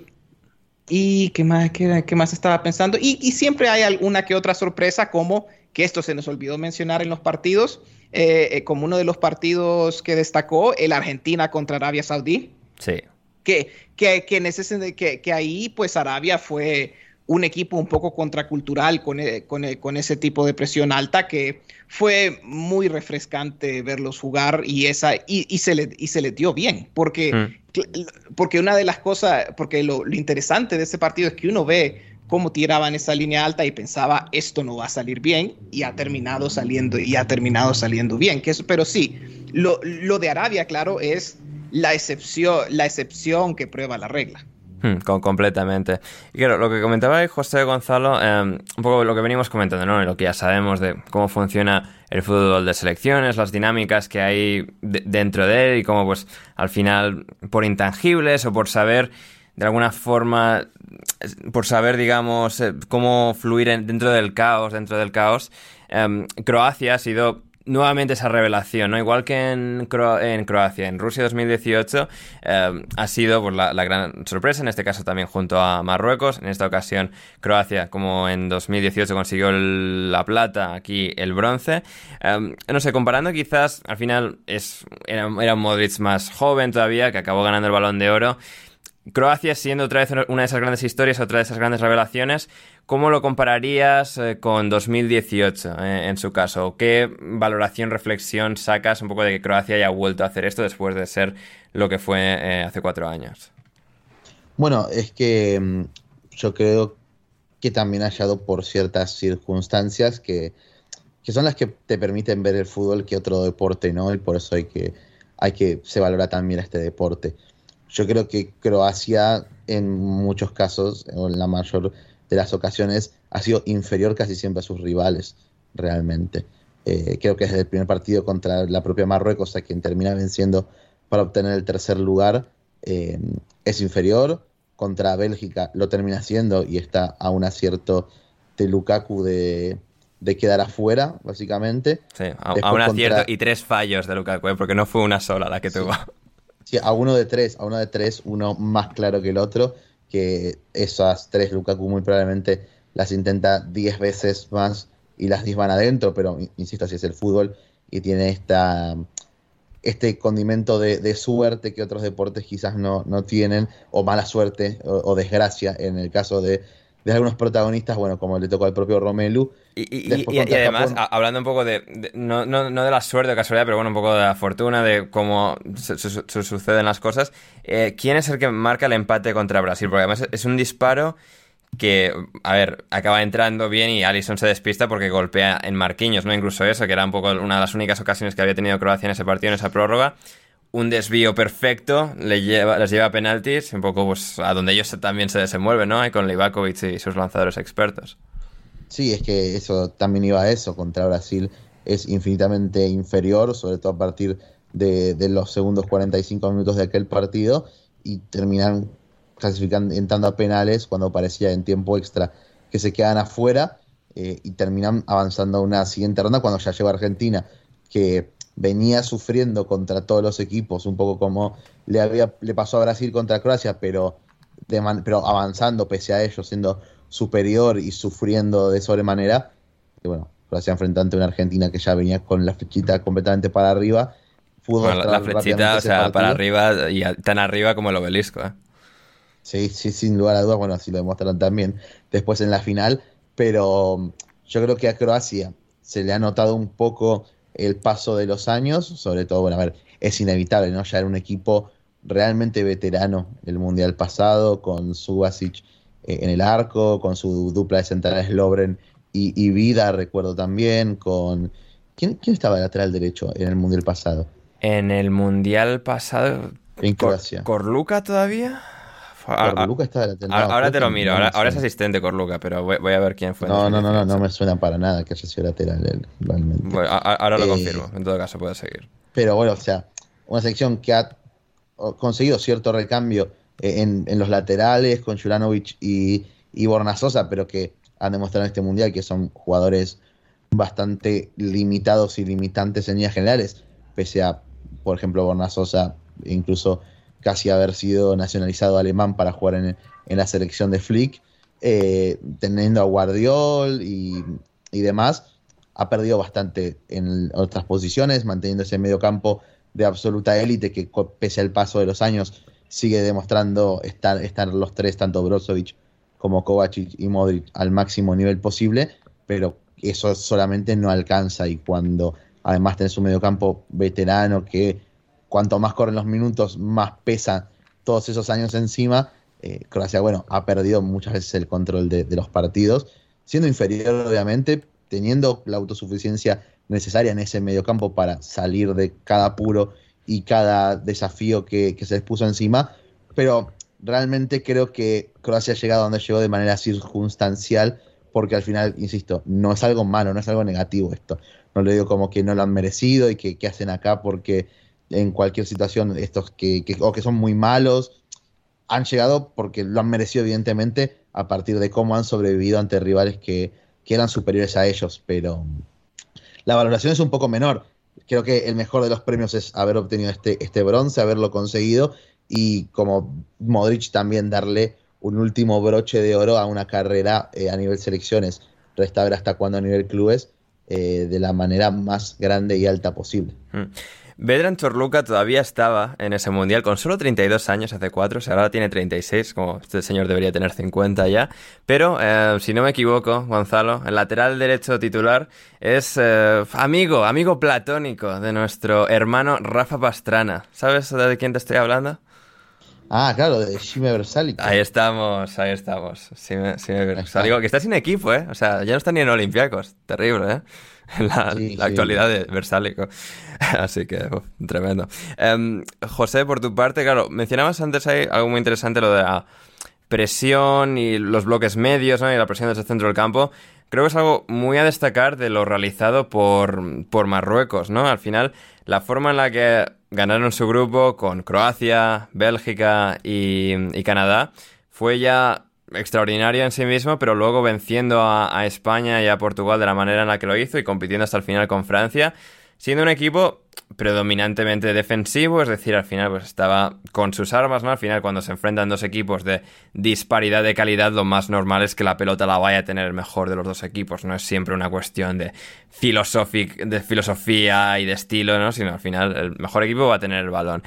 y ¿qué más, qué, qué más estaba pensando? Y, y, siempre hay alguna que otra sorpresa como que esto se nos olvidó mencionar en los partidos, eh, eh, como uno de los partidos que destacó, el Argentina contra Arabia Saudí. Sí. Que, que, que, en ese, que, que ahí pues Arabia fue un equipo un poco contracultural con, eh, con, con, ese tipo de presión alta que fue muy refrescante verlos jugar y, esa, y, y se, le, y se le dio bien, porque, mm. porque una de las cosas, porque lo, lo, interesante de ese partido es que uno ve cómo tiraban esa línea alta y pensaba esto no va a salir bien y ha terminado saliendo y ha terminado saliendo bien. Que eso, pero sí, lo, lo de Arabia, claro, es la excepción, la excepción que prueba la regla. Hmm, completamente. Y claro, lo que comentaba José Gonzalo, eh, un poco lo que venimos comentando, ¿no? Lo que ya sabemos de cómo funciona el fútbol de selecciones, las dinámicas que hay de dentro de él y cómo, pues, al final, por intangibles o por saber de alguna forma, por saber, digamos, eh, cómo fluir dentro del caos, dentro del caos, em, Croacia ha sido nuevamente esa revelación, ¿no? Igual que en, en Croacia, en Rusia 2018 em, ha sido pues, la, gran sorpresa, en este caso también junto a Marruecos, en esta ocasión Croacia, como en 2018 consiguió la plata, aquí el bronce. Em, no sé, comparando quizás, al final es, era un Modric más joven todavía, que acabó ganando el balón de oro. Croacia siendo otra vez una de esas grandes historias, otra de esas grandes revelaciones, ¿cómo lo compararías eh, con 2018 eh, en su caso? ¿Qué valoración, reflexión sacas un poco de que Croacia haya vuelto a hacer esto después de ser lo que fue eh, hace cuatro años? Bueno, es que mm, yo creo que también ha hallado por ciertas circunstancias que, que, son las que te permiten ver el fútbol que otro deporte, ¿no? Y por eso hay que, hay que se valora también este deporte. Yo creo que Croacia en muchos casos, o en la mayor de las ocasiones, ha sido inferior casi siempre a sus rivales, realmente. Eh, creo que desde el primer partido contra la propia Marruecos, a quien termina venciendo para obtener el tercer lugar, eh, es inferior. Contra Bélgica lo termina haciendo y está a un acierto de Lukaku de, quedar afuera, básicamente. Sí, a, un acierto y tres fallos de Lukaku, ¿eh? porque no fue una sola la que tuvo. Sí, a uno de tres, a uno de tres, uno más claro que el otro, que esas tres Lukaku muy probablemente las intenta diez veces más y las diez van adentro, pero insisto, así es el fútbol y tiene esta este condimento de, suerte que otros deportes quizás no, no tienen, o mala suerte o desgracia en el caso de de algunos protagonistas, bueno, como le tocó al propio Romelu. Y, además, hablando un poco de, no, no, no, de la suerte o casualidad, pero bueno, un poco de la fortuna, de cómo se, suceden las cosas, eh, ¿quién es el que marca el empate contra Brasil? Porque además es un disparo que, a ver, acaba entrando bien y Allison se despista porque golpea en Marquinhos, ¿no? Incluso eso, que era un poco una de las únicas ocasiones que había tenido Croacia en ese partido, en esa prórroga un desvío perfecto, le lleva, les lleva a penaltis, un poco pues a donde ellos también se desenvuelven, ¿no? con Livakovic y sus lanzadores expertos. Sí, es que eso también iba a eso, contra Brasil es infinitamente inferior, sobre todo a partir de, los segundos 45 minutos de aquel partido, y terminan clasificando, entrando a penales cuando parecía en tiempo extra que se quedan afuera, eh, y terminan avanzando a una siguiente ronda cuando ya llega Argentina, que venía sufriendo contra todos los equipos, un poco como le, había, le pasó a Brasil contra Croacia, pero, pero avanzando pese a ello, siendo superior y sufriendo de sobremanera. Y bueno, Croacia enfrentando a una Argentina que ya venía con la flechita completamente para arriba. la flechita, o sea, para arriba y tan arriba como el obelisco. ¿eh? Sí, sí, sin lugar a dudas, bueno, así lo demostraron también después en la final, pero yo creo que a Croacia se le ha notado un poco el paso de los años, sobre todo, bueno, a ver, es inevitable, ¿no? Ya era un equipo realmente veterano el Mundial pasado, con Subasic eh, en el arco, con su dupla de centrales Lobren y, Vida, recuerdo también, con... ¿Quién, ¿Quién estaba lateral derecho en el Mundial pasado? En el Mundial pasado... En Croacia. ¿Corluca todavía? Corluca está ahora, te lo miro, ahora, es asistente Corluca, pero voy, a ver quién fue. No, no, no, no, no me suena para nada que haya sido lateral realmente. ahora lo eh, confirmo, en todo caso puede seguir. Pero bueno, o sea, una selección que ha conseguido cierto recambio eh, en, los laterales con Juranovic y, y Bornasosa, pero que han demostrado en este mundial que son jugadores bastante limitados y limitantes en líneas generales, pese a, por ejemplo, Bornasosa incluso casi haber sido nacionalizado alemán para jugar en, la selección de Flick, eh, teniendo a Guardiol y, demás, ha perdido bastante en otras posiciones, manteniendo ese medio campo de absoluta élite que pese al paso de los años sigue demostrando estar, estar los tres, tanto Brozovic como Kovacic y Modric, al máximo nivel posible, pero eso solamente no alcanza y cuando además tenés un mediocampo veterano que cuanto más corren los minutos, más pesan todos esos años encima. Eh, Croacia, bueno, ha perdido muchas veces el control de, los partidos, siendo inferior, obviamente, teniendo la autosuficiencia necesaria en ese mediocampo para salir de cada apuro y cada desafío que, se les puso encima. Pero realmente creo que Croacia ha llegado a donde llegó de manera circunstancial, porque al final, insisto, no es algo malo, no es algo negativo esto. No le digo como que no lo han merecido y que, hacen acá porque en cualquier situación, estos que, o que son muy malos, han llegado porque lo han merecido evidentemente a partir de cómo han sobrevivido ante rivales que, eran superiores a ellos, pero la valoración es un poco menor. Creo que el mejor de los premios es haber obtenido este, este bronce, haberlo conseguido y como Modric también darle un último broche de oro a una carrera eh, a nivel selecciones, resta ver hasta cuándo a nivel clubes, eh, de la manera más grande y alta posible. Mm. Vedran Chorluca todavía estaba en ese mundial con solo 32 años hace 4, o sea, ahora tiene 36, como este señor debería tener 50 ya. Pero, eh, si no me equivoco, Gonzalo, el lateral derecho titular es eh, amigo, amigo platónico de nuestro hermano Rafa Pastrana. ¿Sabes de quién te estoy hablando? Ah, claro, de Shime Versalico. Ahí estamos, ahí estamos. Shime, que está sin equipo, ¿eh? O sea, ya no está ni en Olympiacos. Terrible, ¿eh? la, la actualidad de Versálico. Así que, tremendo. Em, José, por tu parte, claro, mencionabas antes algo muy interesante, lo de la presión y los bloques medios ¿no? y la presión desde el centro del campo. Creo que es algo muy a destacar de lo realizado por, por Marruecos, ¿no? Al final, la forma en la que ganaron su grupo con Croacia, Bélgica y, Canadá fue ya extraordinario en sí mismo, pero luego venciendo a, España y a Portugal de la manera en la que lo hizo y compitiendo hasta el final con Francia, siendo un equipo predominantemente defensivo, es decir, al final pues estaba con sus armas, ¿no? Al final cuando se enfrentan dos equipos de disparidad de calidad, lo más normal es que la pelota la vaya a tener el mejor de los dos equipos, no es siempre una cuestión de, de filosofía y de estilo, ¿no? Sino al final el mejor equipo va a tener el balón.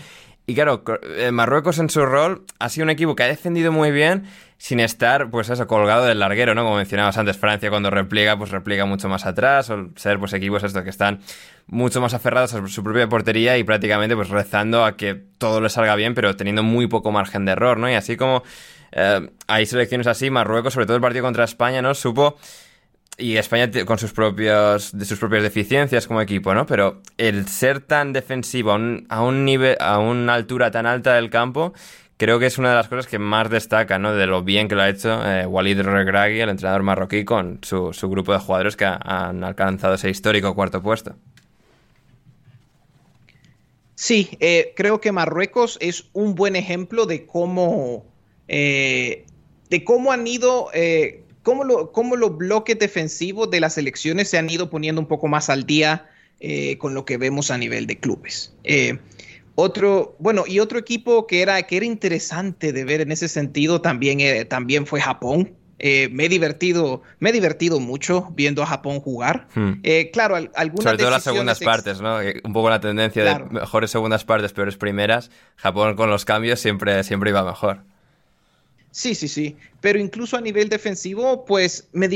Y claro, eh, Marruecos en su rol ha sido un equipo que ha defendido muy bien sin estar, pues eso, colgado del larguero, ¿no? Como mencionabas antes, Francia cuando repliega, pues repliega mucho más atrás, o ser, pues, equipos estos que están mucho más aferrados a su propia portería y prácticamente, pues, rezando a que todo le salga bien, pero teniendo muy poco margen de error, ¿no? Y así como eh, hay selecciones así, Marruecos, sobre todo el partido contra España, ¿no? Supo y España con sus propios de sus propias deficiencias como equipo, ¿no? Pero el ser tan defensivo a un, nivel a una altura tan alta del campo creo que es una de las cosas que más destaca, ¿no? De lo bien que lo ha hecho eh, Walid Regragui, el entrenador marroquí, con su, grupo de jugadores que han alcanzado ese histórico cuarto puesto. Sí, eh, creo que Marruecos es un buen ejemplo de cómo, eh, de cómo han ido cómo, los bloques defensivos de las elecciones se han ido poniendo un poco más al día eh, con lo que vemos a nivel de clubes. Eh, otro, bueno, y otro equipo que era, que era interesante de ver en ese sentido también, eh, también fue Japón. me he divertido, me he divertido mucho viendo a Japón jugar. Hmm. claro, algunas Sobre todo las segundas partes, ¿no? Un poco la tendencia de mejores segundas partes, peores primeras. Japón con los cambios siempre, siempre iba mejor. Sí, sí, sí. Pero incluso a nivel defensivo, pues me,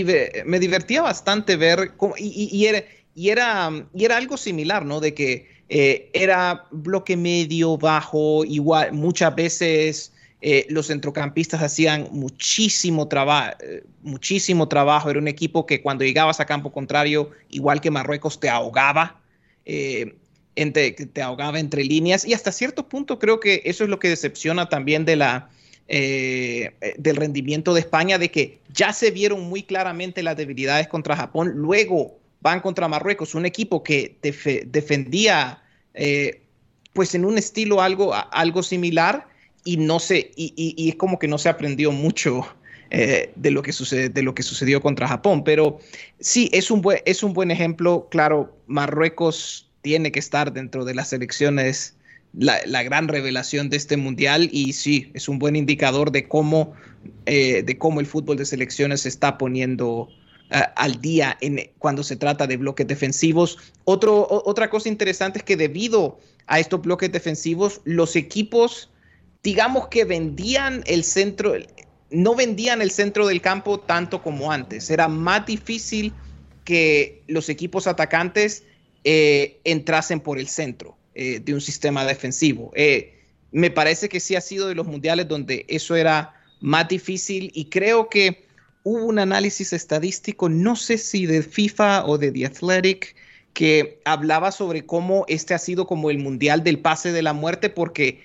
me divertía bastante ver cómo, y, era, y, era, y era algo similar, ¿no? De que eh, era bloque medio, bajo, igual, muchas veces eh, los centrocampistas hacían muchísimo, trabajo eh, muchísimo trabajo. Era un equipo que cuando llegabas a campo contrario, igual que Marruecos, te ahogaba. Entre, te ahogaba entre líneas y hasta cierto punto creo que eso es lo que decepciona también de la, del rendimiento de España, de que ya se vieron muy claramente las debilidades contra Japón, luego van contra Marruecos, un equipo que defendía eh, pues en un estilo algo, algo similar y no sé, y, es como que no se aprendió mucho de, lo que sucede, de lo que sucedió contra Japón. Pero sí, es un, buen, es un buen ejemplo. Claro, Marruecos tiene que estar dentro de las elecciones la, gran revelación de este mundial y sí, es un buen indicador de cómo, eh, de cómo el fútbol de selecciones se está poniendo eh, al día en, cuando se trata de bloques defensivos. Otra cosa interesante es que debido a estos bloques defensivos, los equipos, digamos que vendían el centro, no vendían el centro del campo tanto como antes. Era más difícil que los equipos atacantes eh, entrasen por el centro. Eh, de un sistema defensivo. Eh, me parece que sí ha sido de los mundiales donde eso era más difícil y creo que hubo un análisis estadístico, no sé si de FIFA o de The Athletic, que hablaba sobre cómo este ha sido como el mundial del pase de la muerte porque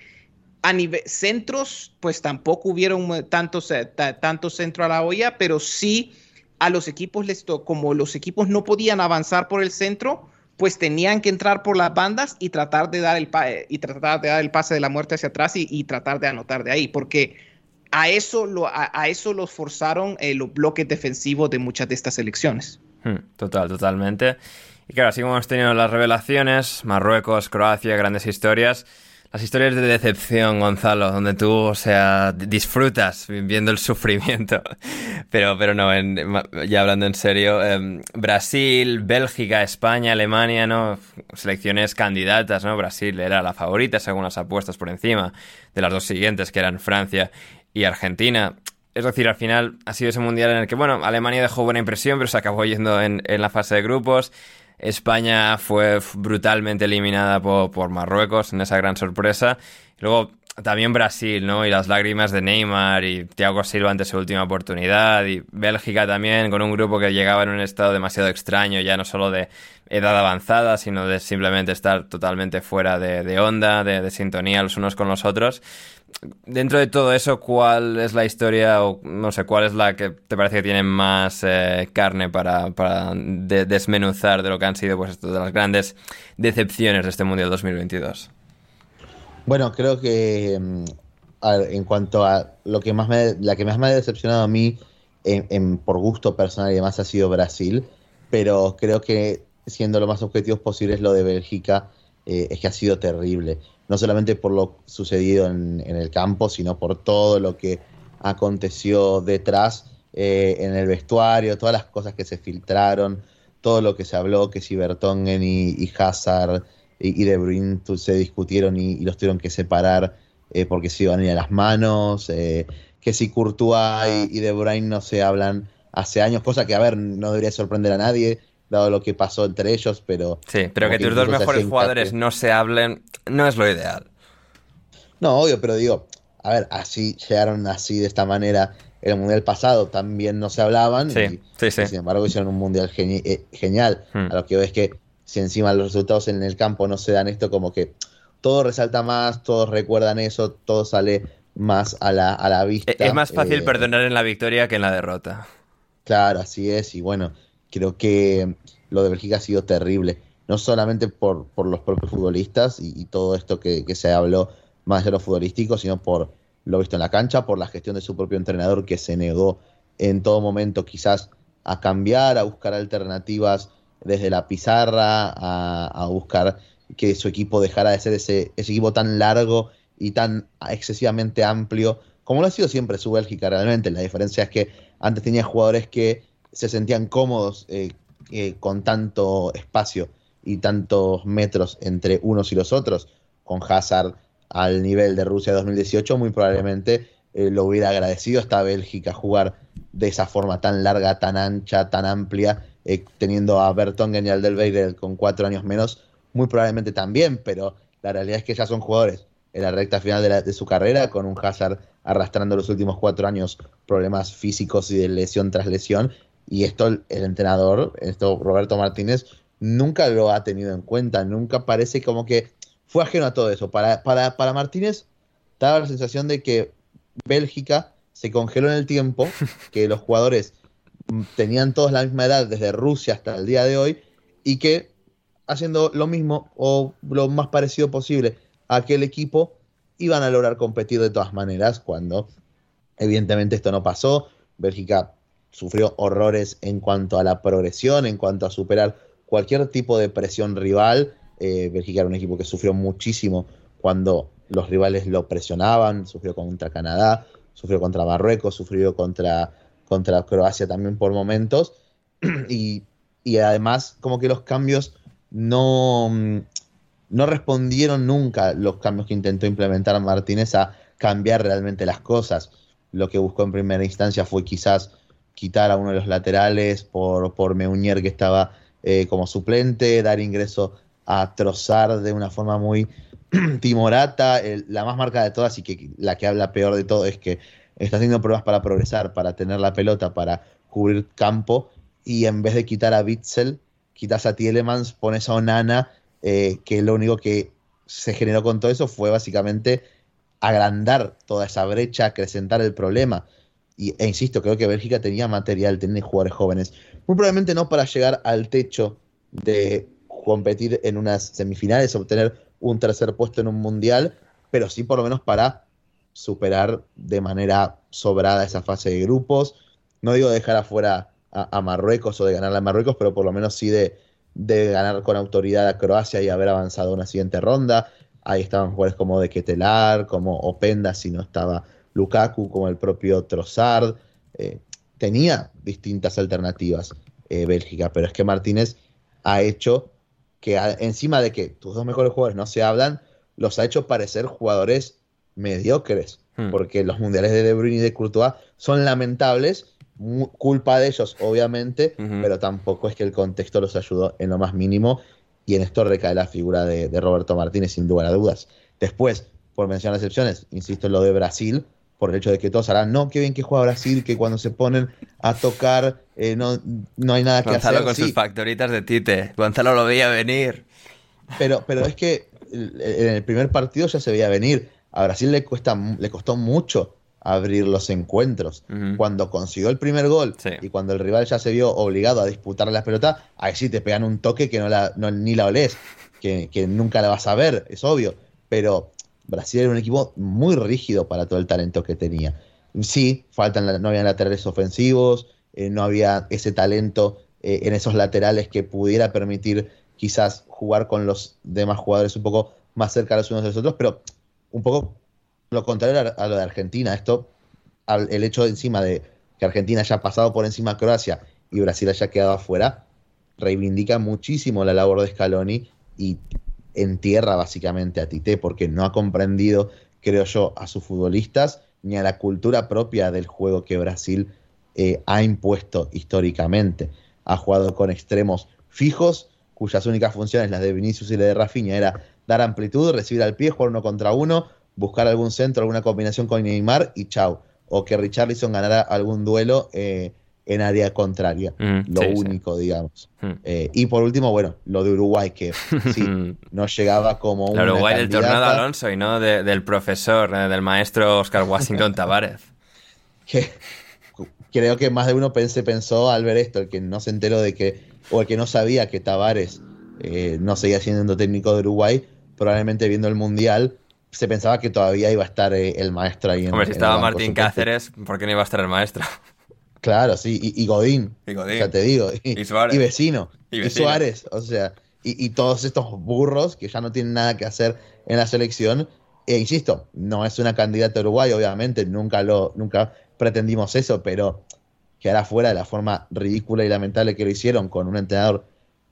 a nivel centros, pues tampoco hubieron tantos, eh, tanto centro a la olla, pero sí a los equipos les como los equipos no podían avanzar por el centro, pues tenían que entrar por las bandas y tratar de dar el, y tratar de dar el pase de la muerte hacia atrás y, tratar de anotar de ahí, porque a eso, lo, a, eso los forzaron eh, los bloques defensivos de muchas de estas elecciones. Hmm, total, totalmente. Y claro, así como hemos tenido las revelaciones, Marruecos, Croacia, grandes historias, las historias de decepción, Gonzalo, donde tú, o sea, disfrutas viendo el sufrimiento. Pero, pero no, ya hablando en serio, em, Brasil, Bélgica, España, Alemania, ¿no? Selecciones candidatas, ¿no? Brasil era la favorita según las apuestas por encima de las dos siguientes, que eran Francia y Argentina. Es decir, al final ha sido ese mundial en el que, bueno, Alemania dejó buena impresión, pero se acabó yendo en, en la fase de grupos. España fue brutalmente eliminada por, Marruecos en esa gran sorpresa. luego también Brasil, ¿no? Y las lágrimas de Neymar y Thiago Silva ante su última oportunidad. Y Bélgica también, con un grupo que llegaba en un estado demasiado extraño, ya no solo de edad avanzada, sino de simplemente estar totalmente fuera de, onda, de, de sintonía los unos con los otros dentro de todo eso, ¿cuál es la historia o no sé, cuál es la que te parece que tiene más eh, carne para, desmenuzar de lo que han sido pues de las grandes decepciones de este Mundial 2022? Bueno, creo que mm, en cuanto a lo que más me, la que más me ha decepcionado a mí en, por gusto personal y demás ha sido Brasil, pero creo que siendo lo más objetivos posibles lo de Bélgica eh, es que ha sido terrible. No solamente por lo sucedido en, el campo, sino por todo lo que aconteció detrás eh, en el vestuario, todas las cosas que se filtraron, todo lo que se habló, que si Bertongen y, Hazard y, De Bruyne se discutieron y, los tuvieron que separar eh, porque se iban a ir a las manos, eh, que si Courtois y, De Bruyne no se hablan hace años, cosa que, a ver, no debería sorprender a nadie, dado lo que pasó entre ellos, pero... Sí, pero que, tus dos mejores jugadores no se hablen no es lo ideal. No, obvio, pero digo, a ver, así llegaron así de esta manera en el mundial pasado, también no se hablaban sí, y, sí, sin embargo hicieron un mundial eh, genial. Hmm. A lo que veo es que si encima los resultados en el campo no se dan esto, como que todo resalta más, todos recuerdan eso, todo sale más a la, a la vista. Es más fácil eh, perdonar en la victoria que en la derrota. Claro, así es, y bueno, creo que lo de Bélgica ha sido terrible, no solamente por, por los propios futbolistas y, todo esto que, se habló más de lo futbolístico, sino por lo visto en la cancha, por la gestión de su propio entrenador que se negó en todo momento quizás a cambiar, a buscar alternativas desde la pizarra, a, buscar que su equipo dejara de ser ese, equipo tan largo y tan excesivamente amplio, como lo ha sido siempre su Bélgica realmente. La diferencia es que antes tenía jugadores que se sentían cómodos eh, eh, con tanto espacio y tantos metros entre unos y los otros, con Hazard al nivel de Rusia 2018, muy probablemente eh, lo hubiera agradecido esta Bélgica jugar de esa forma tan larga, tan ancha, tan amplia, eh, teniendo a Bertongen y al Del con cuatro años menos, muy probablemente también, pero la realidad es que ya son jugadores en la recta final de, su carrera, con un Hazard arrastrando los últimos cuatro años problemas físicos y de lesión tras lesión, y esto el entrenador, esto Roberto Martínez, nunca lo ha tenido en cuenta, nunca parece como que fue ajeno a todo eso. Para, para, para Martínez, daba la sensación de que Bélgica se congeló en el tiempo, que los jugadores tenían todos la misma edad desde Rusia hasta el día de hoy, y que haciendo lo mismo o lo más parecido posible a aquel equipo, iban a lograr competir de todas maneras, cuando evidentemente esto no pasó. Bélgica sufrió horrores en cuanto a la progresión, en cuanto a superar cualquier tipo de presión rival. Eh, Bélgica era un equipo que sufrió muchísimo cuando los rivales lo presionaban, sufrió contra Canadá, sufrió contra Marruecos, sufrió contra, contra Croacia también por momentos. y, además, como que los cambios no, no respondieron nunca, los cambios que intentó implementar Martínez a cambiar realmente las cosas. Lo que buscó en primera instancia fue quizás quitar a uno de los laterales por, por Meunier que estaba eh, como suplente, dar ingreso a Trozar de una forma muy timorata, la más marca de todas y que la que habla peor de todo es que está haciendo pruebas para progresar, para tener la pelota, para cubrir campo y en vez de quitar a Bitzel, quitas a Tielemans, pones a Onana, eh, que lo único que se generó con todo eso fue básicamente agrandar toda esa brecha, acrecentar el problema. Y, e insisto, creo que Bélgica tenía material, tenía jugadores jóvenes. Muy probablemente no para llegar al techo de competir en unas semifinales, obtener un tercer puesto en un mundial, pero sí por lo menos para superar de manera sobrada esa fase de grupos. No digo dejar afuera a, Marruecos o de ganarle a Marruecos, pero por lo menos sí de, de, ganar con autoridad a Croacia y haber avanzado a una siguiente ronda. Ahí estaban jugadores como de Ketelar, como Openda, si no estaba Lukaku, como el propio Trossard. Eh, tenía distintas alternativas eh, Bélgica, pero es que Martínez ha hecho que encima de que tus dos mejores jugadores no se hablan, los ha hecho parecer jugadores mediocres, hmm. porque los mundiales de De Bruyne y de Courtois son lamentables, culpa de ellos obviamente, pero tampoco es que el contexto los ayudó en lo más mínimo, y en esto recae la figura de, de Roberto Martínez sin lugar a dudas. Después, por mencionar excepciones, insisto en lo de Brasil, por el hecho de que todos harán, no, qué bien que juega Brasil, que cuando se ponen a tocar eh, no, no hay nada que hacer. Gonzalo con sus factoritas de Tite, Gonzalo lo veía venir. Pero, pero es que en el primer partido ya se veía venir. A Brasil le, cuesta, le costó mucho abrir los encuentros. Cuando consiguió el primer gol y cuando el rival ya se vio obligado a disputar las pelotas, ahí sí te pegan un toque que no la, ni la olés, que, que nunca la vas a ver, es obvio. Pero Brasil era un equipo muy rígido para todo el talento que tenía. Sí, faltan, no había laterales ofensivos, eh, no había ese talento eh, en esos laterales que pudiera permitir quizás jugar con los demás jugadores un poco más cerca los unos de los otros, pero un poco lo contrario a, lo de Argentina. Esto, el hecho de encima de que Argentina haya pasado por encima de Croacia y Brasil haya quedado afuera, reivindica muchísimo la labor de Scaloni y entierra básicamente a Tite porque no ha comprendido, creo yo, a sus futbolistas ni a la cultura propia del juego que Brasil eh, ha impuesto históricamente. Ha jugado con extremos fijos, cuyas únicas funciones, las de Vinicius y la de Rafinha, era dar amplitud, recibir al pie, jugar uno contra uno, buscar algún centro, alguna combinación con Neymar y chau. O que Richarlison ganara algún duelo eh, en área contraria. Mm, lo único, digamos. Mm. Eh, y por último, bueno, lo de Uruguay, que sí, no llegaba como un. Uruguay del Tornado Alonso y no del profesor, eh, del maestro Oscar Washington Tavares. que creo que más de uno se pensó al ver esto, el que no se enteró de que, o el que no sabía que Tavares eh, no seguía siendo técnico de Uruguay, probablemente viendo el Mundial se pensaba que todavía iba a estar el maestro ahí. Hombre, si estaba Martín Cáceres, ¿por qué no iba a estar el maestro? Claro, sí, y, Godín, y Godín. Te digo. Y, Suárez. Y vecino. Y, Suárez. O sea, y, todos estos burros que ya no tienen nada que hacer en la selección. E insisto, no es una candidata a Uruguay, obviamente, nunca lo, nunca pretendimos eso, pero quedará fuera de la forma ridícula y lamentable que lo hicieron con un entrenador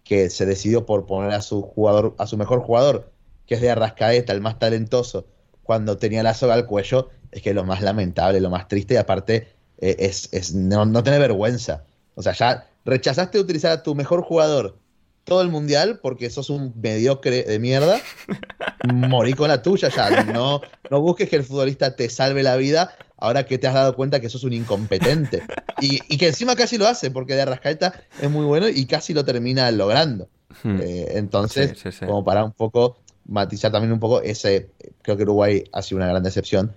que se decidió por poner a su jugador, a su mejor jugador, que es de Arrascaeta, el más talentoso, cuando tenía la soga al cuello, es que lo más lamentable, lo más triste y aparte eh, es, es no, no tener vergüenza. O sea, ya rechazaste utilizar a tu mejor jugador todo el mundial porque sos un mediocre de mierda. Morí con la tuya ya. No, no busques que el futbolista te salve la vida ahora que te has dado cuenta que sos un incompetente. Y, y que encima casi lo hace, porque de Arrascaeta es muy bueno y casi lo termina logrando. Hmm. Eh, entonces, Sí, sí, sí. como para un poco matizar también un poco ese, creo que Uruguay ha sido una gran decepción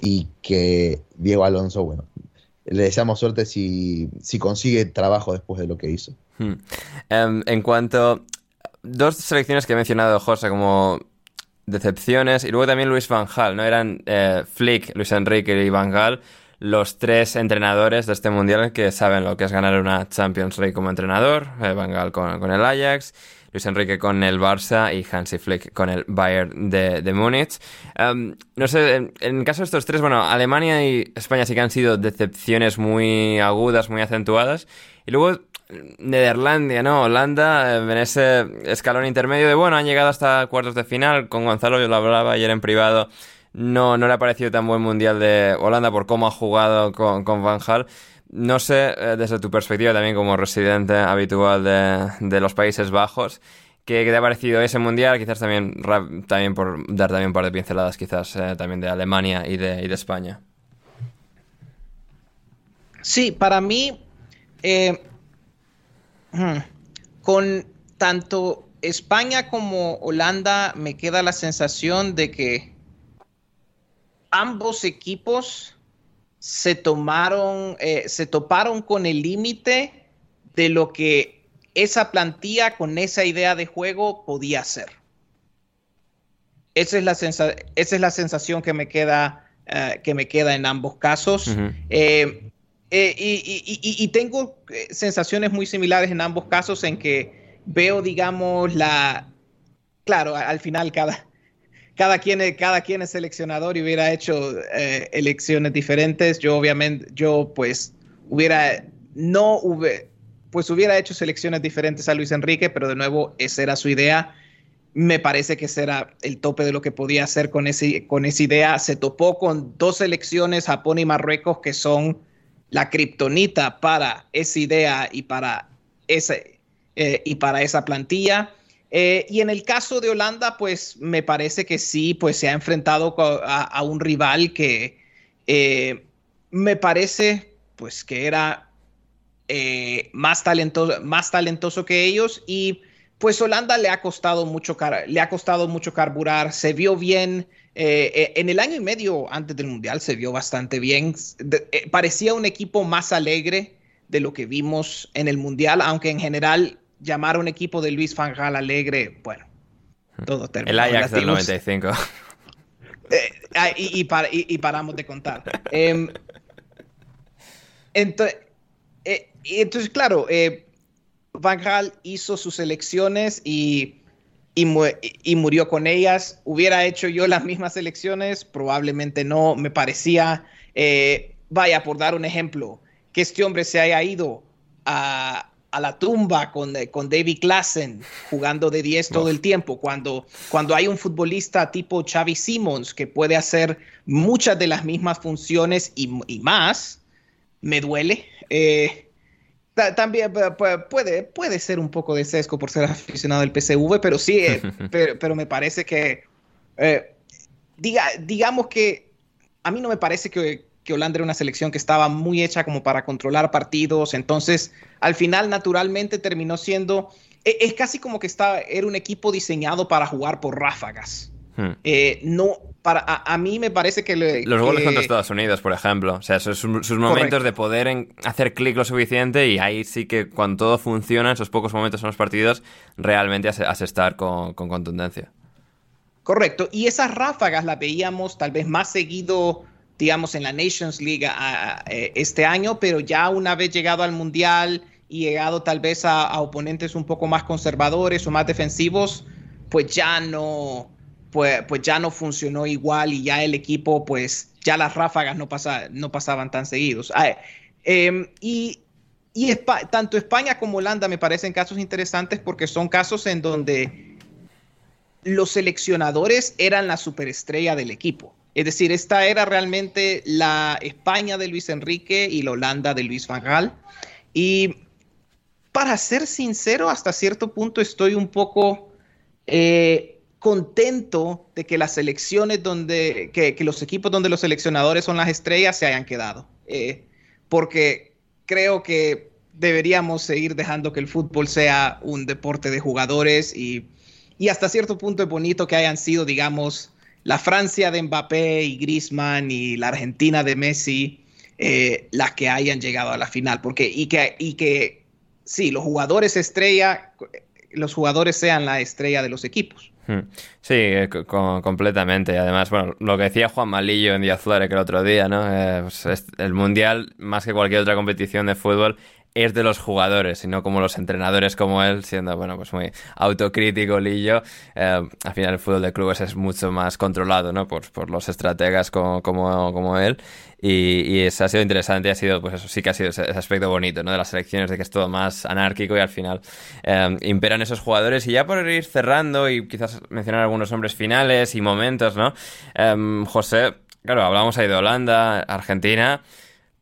y que Diego Alonso, bueno, le deseamos suerte si, si consigue trabajo después de lo que hizo. Hmm. Em, en cuanto. Dos selecciones que he mencionado, José, como decepciones, y luego también Luis Van Gaal, ¿no? Eran eh, Flick, Luis Enrique y Van Gaal los tres entrenadores de este mundial que saben lo que es ganar una Champions League como entrenador. eh, Van Gaal con, con el Ajax, Luis Enrique con el Barça y Hansi Flick con el Bayern de, de Múnich. Em, no sé, en, caso de estos tres, bueno, Alemania y España sí que han sido decepciones muy agudas, muy acentuadas. Y luego Nederlandia, ¿no? Holanda, eh, en ese escalón intermedio de, bueno, han llegado hasta cuartos de final. Con Gonzalo yo lo hablaba ayer en privado. No, no le ha parecido tan buen mundial de Holanda por cómo ha jugado con, con Van Gaal. No sé, eh, desde tu perspectiva también como residente habitual de, los Países Bajos, ¿qué, te ha parecido ese mundial? Quizás también, también por dar también un par de pinceladas, quizás eh, también de Alemania y de, y de España. Sí, para mí, eh, hmm, con tanto España como Holanda, me queda la sensación de que ambos equipos se tomaron, eh, se toparon con el límite de lo que esa plantilla con esa idea de juego podía hacer. Esa es la, sensa- esa es la sensación que me queda, eh, que me queda en ambos casos. Eh, eh, y, y- y- y tengo sensaciones muy similares en ambos casos en que veo, digamos, la... Claro, al final cada, cada, quien, cada quien es seleccionador y hubiera hecho eh, elecciones diferentes. Yo obviamente, yo pues hubiera, no pues hubiera hecho selecciones diferentes a Luis Enrique, pero de nuevo, esa era su idea. Me parece que ese era el tope de lo que podía hacer con, ese, con esa idea. Se topó con dos selecciones, Japón y Marruecos, que son la kriptonita para esa idea y para, ese, eh, y para esa plantilla. Eh, y en el caso de Holanda, pues me parece que sí, pues se ha enfrentado a, un rival que eh, me parece pues que era eh, más, talentoso, más talentoso que ellos y pues Holanda le ha costado mucho, le ha costado mucho carburar, se vio bien. en el año y medio antes del Mundial se vio bastante bien. Parecía un equipo más alegre de lo que vimos en el Mundial, aunque en general llamar a un equipo de Luis Van Gaal alegre, bueno, todo terminó. El Ajax del Latimos. 95. Eh, ah, y, y para- y- y paramos de contar. Em, ento- eh, entonces, claro, eh, Van Gaal hizo sus elecciones y, y, mu- y murió con ellas. ¿Hubiera hecho yo las mismas elecciones? Probablemente no. Me parecía, eh, vaya, por dar un ejemplo, que este hombre se haya ido a, a la tumba con, eh, con David Klassen jugando de 10 todo el tiempo, cuando, cuando hay un futbolista tipo Xavi Simons que puede hacer muchas de las mismas funciones y, y más, me duele. Eh, ta- también pu- puede, puede ser un poco de sesgo por ser aficionado del PSV, pero sí, eh, pero, pero me parece que, eh, diga, digamos que a mí no me parece que, que Holanda era una selección que estaba muy hecha como para controlar partidos, entonces al final naturalmente terminó siendo, e- es, casi como que estaba, era un equipo diseñado para jugar por ráfagas. Hmm. Eh, no, para, a, a mí me parece que... le- Los goles que- contra Estados Unidos, por ejemplo. O sea, esos sus, sus momentos Correcto. de poder en- hacer clic lo suficiente y ahí sí que cuando todo funciona, esos pocos momentos en los partidos, realmente has, has estar con, con contundencia. Correcto, y esas ráfagas las veíamos tal vez más seguido, digamos, en la Nations League a- a- eh, este año, pero ya una vez llegado al Mundial y llegado tal vez a, a oponentes un poco más conservadores o más defensivos, pues ya no, pues, pues ya no funcionó igual y ya el equipo, pues ya las ráfagas no, pasa, no pasaban tan seguidos. Ah, em, y y tanto España como Holanda me parecen casos interesantes porque son casos en donde los seleccionadores eran la superestrella del equipo. Es decir, esta era realmente la España de Luis Enrique y la Holanda de Luis Van. Y para ser sincero, hasta cierto punto estoy un poco eh, contento de que las selecciones donde, que, los equipos donde los seleccionadores son las estrellas se hayan quedado. Eh, porque creo que deberíamos seguir dejando que el fútbol sea un deporte de jugadores y, y hasta cierto punto es bonito que hayan sido, digamos, la Francia de Mbappé y Griezmann y la Argentina de Messi eh, las que hayan llegado a la final. Porque, y que, y que sí, los jugadores estrella, los jugadores sean la estrella de los equipos. Hmm. Sí, eh, completamente. Además, bueno, lo que decía Juan Malillo en Díaz Flores el otro día, ¿no? Eh, pues el Mundial, más que cualquier otra competición de fútbol, es de los jugadores, y no como los entrenadores como él, siendo, bueno, pues muy autocrítico, Lillo. Eh, al final el fútbol de clubes es mucho más controlado, ¿no? Por, por los estrategas como, como, él. Y, y ha sido interesante ha sido, pues eso sí que ha sido ese, aspecto bonito, ¿no? De las selecciones, de que es todo más anárquico y al final eh, imperan esos jugadores. Y ya por ir cerrando y quizás mencionar algunos nombres finales y momentos, ¿no? Eh, José, claro, hablamos ahí de Holanda, Argentina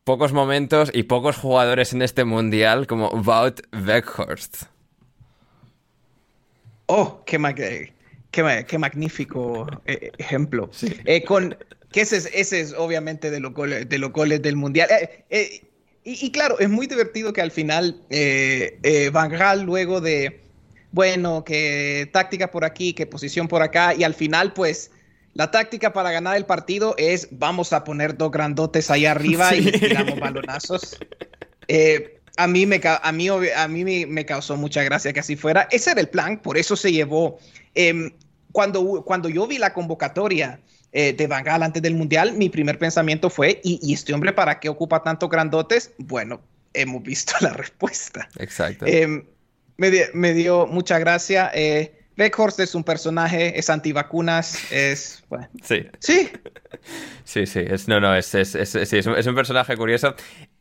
pocos momentos y pocos jugadores en este mundial como Wout Weghorst. Oh, qué, qué, magnífico eh, ejemplo. Eh, con, que ese es, ese es obviamente de los goles, de los goles del mundial. Eh, y, claro, es muy divertido que al final Van Gaal luego de, bueno, que táctica por aquí, que posición por acá, y al final pues la táctica para ganar el partido es vamos a poner dos grandotes ahí arriba y tiramos balonazos. Eh, a mí, me, a mí, a mí me, causó mucha gracia que así fuera. Ese era el plan, por eso se llevó. Em, cuando, cuando yo vi la convocatoria eh, de Van antes del Mundial, mi primer pensamiento fue, ¿y, este hombre para qué ocupa tantos grandotes? Bueno, hemos visto la respuesta. Exacto. Em, me, me, dio mucha gracia. Eh, Beckhorst es un personaje, es antivacunas, es... Bueno. Sí. Sí. Sí, sí, es, no, no, es, es, es, es, un, es un personaje curioso.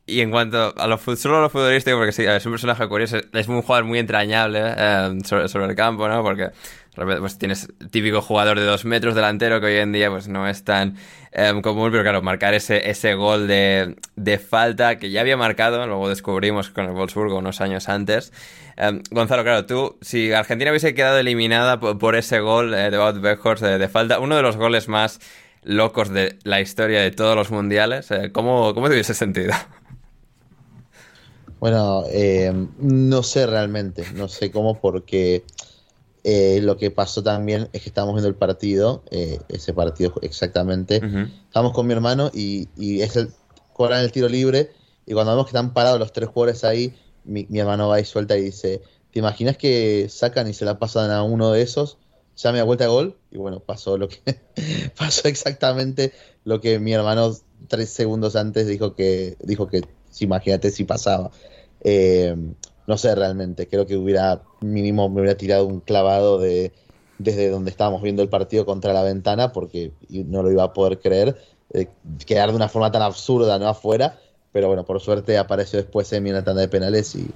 Y en cuanto a lo, solo a lo futbolístico, porque sí, es un personaje curioso, es un jugador muy entrañable eh, sobre, sobre, el campo, ¿no? Porque pues tienes típico jugador de dos metros delantero que hoy en día pues no es tan em, común, pero claro, marcar ese, ese gol de, de, falta que ya había marcado, luego descubrimos con el Wolfsburgo unos años antes. Em, Gonzalo, claro, tú, si Argentina hubiese quedado eliminada por, ese gol eh, de Wout Weghorst de, falta, uno de los goles más locos de la historia de todos los mundiales, eh, ¿cómo, ¿cómo te hubiese sentido? Bueno, eh, no sé realmente, no sé cómo porque eh, lo que pasó también es que estábamos viendo el partido, eh, ese partido exactamente. Estamos con mi hermano y, es el cobran el tiro libre. Y cuando vemos que están parados los tres jugadores ahí, mi, hermano va y suelta y dice: ¿Te imaginas que sacan y se la pasan a uno de esos? Ya me da vuelta de gol. Y bueno, pasó lo que pasó exactamente lo que mi hermano tres segundos antes dijo que dijo que imagínate si pasaba. Eh, no sé realmente, creo que hubiera mínimo me hubiera tirado un clavado de desde donde estábamos viendo el partido contra la ventana porque no lo iba a poder creer, eh, quedar de una forma tan absurda, ¿no? Afuera, pero bueno, por suerte apareció después en la tanda de penales y,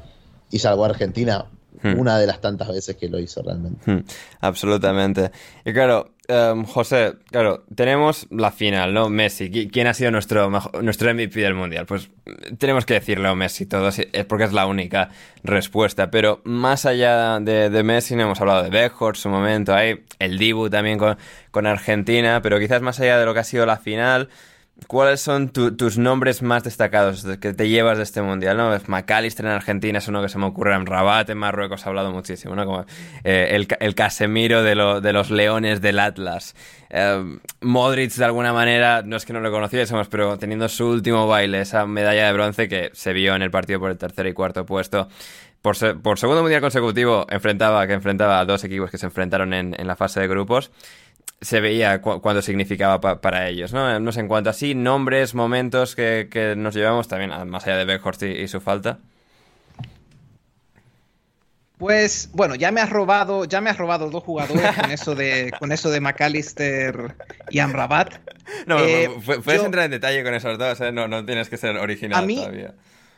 y salvó a Argentina Hmm. Una de las tantas veces que lo hizo realmente. Hmm. Absolutamente. Y claro, em, José, claro, tenemos la final, ¿no? Messi. ¿Quién ha sido nuestro, nuestro MVP del Mundial? Pues tenemos que decirle a Messi todo, es porque es la única respuesta. Pero más allá de, Messi, no hemos hablado de Beckhorst, su momento ahí, el Dibu también con, con Argentina, pero quizás más allá de lo que ha sido la final ¿Cuáles son tus nombres más destacados que te llevas de este mundial? ¿no? McAllister en Argentina es uno que se me ocurre, en Rabat en Marruecos ha hablado muchísimo, ¿no? Eh, el, Casemiro de, los leones del Atlas. Eh, Modric, de alguna manera, no es que no lo conociésemos, pero teniendo su último baile, esa medalla de bronce que se vio en el partido por el tercer y cuarto puesto. Por, segundo mundial consecutivo enfrentaba, que enfrentaba a dos equipos que se enfrentaron en, en la fase de grupos se veía cuando significaba para ellos, ¿no? No sé, en cuanto a sí, nombres, momentos que, nos llevamos también, más allá de Beckhorst y, su falta. Pues bueno, ya me has robado, ya me has robado dos jugadores con eso de con eso de McAllister y Amrabat. No, eh, puedes entrar en detalle con esos dos, ¿eh? no, no tienes que ser original todavía.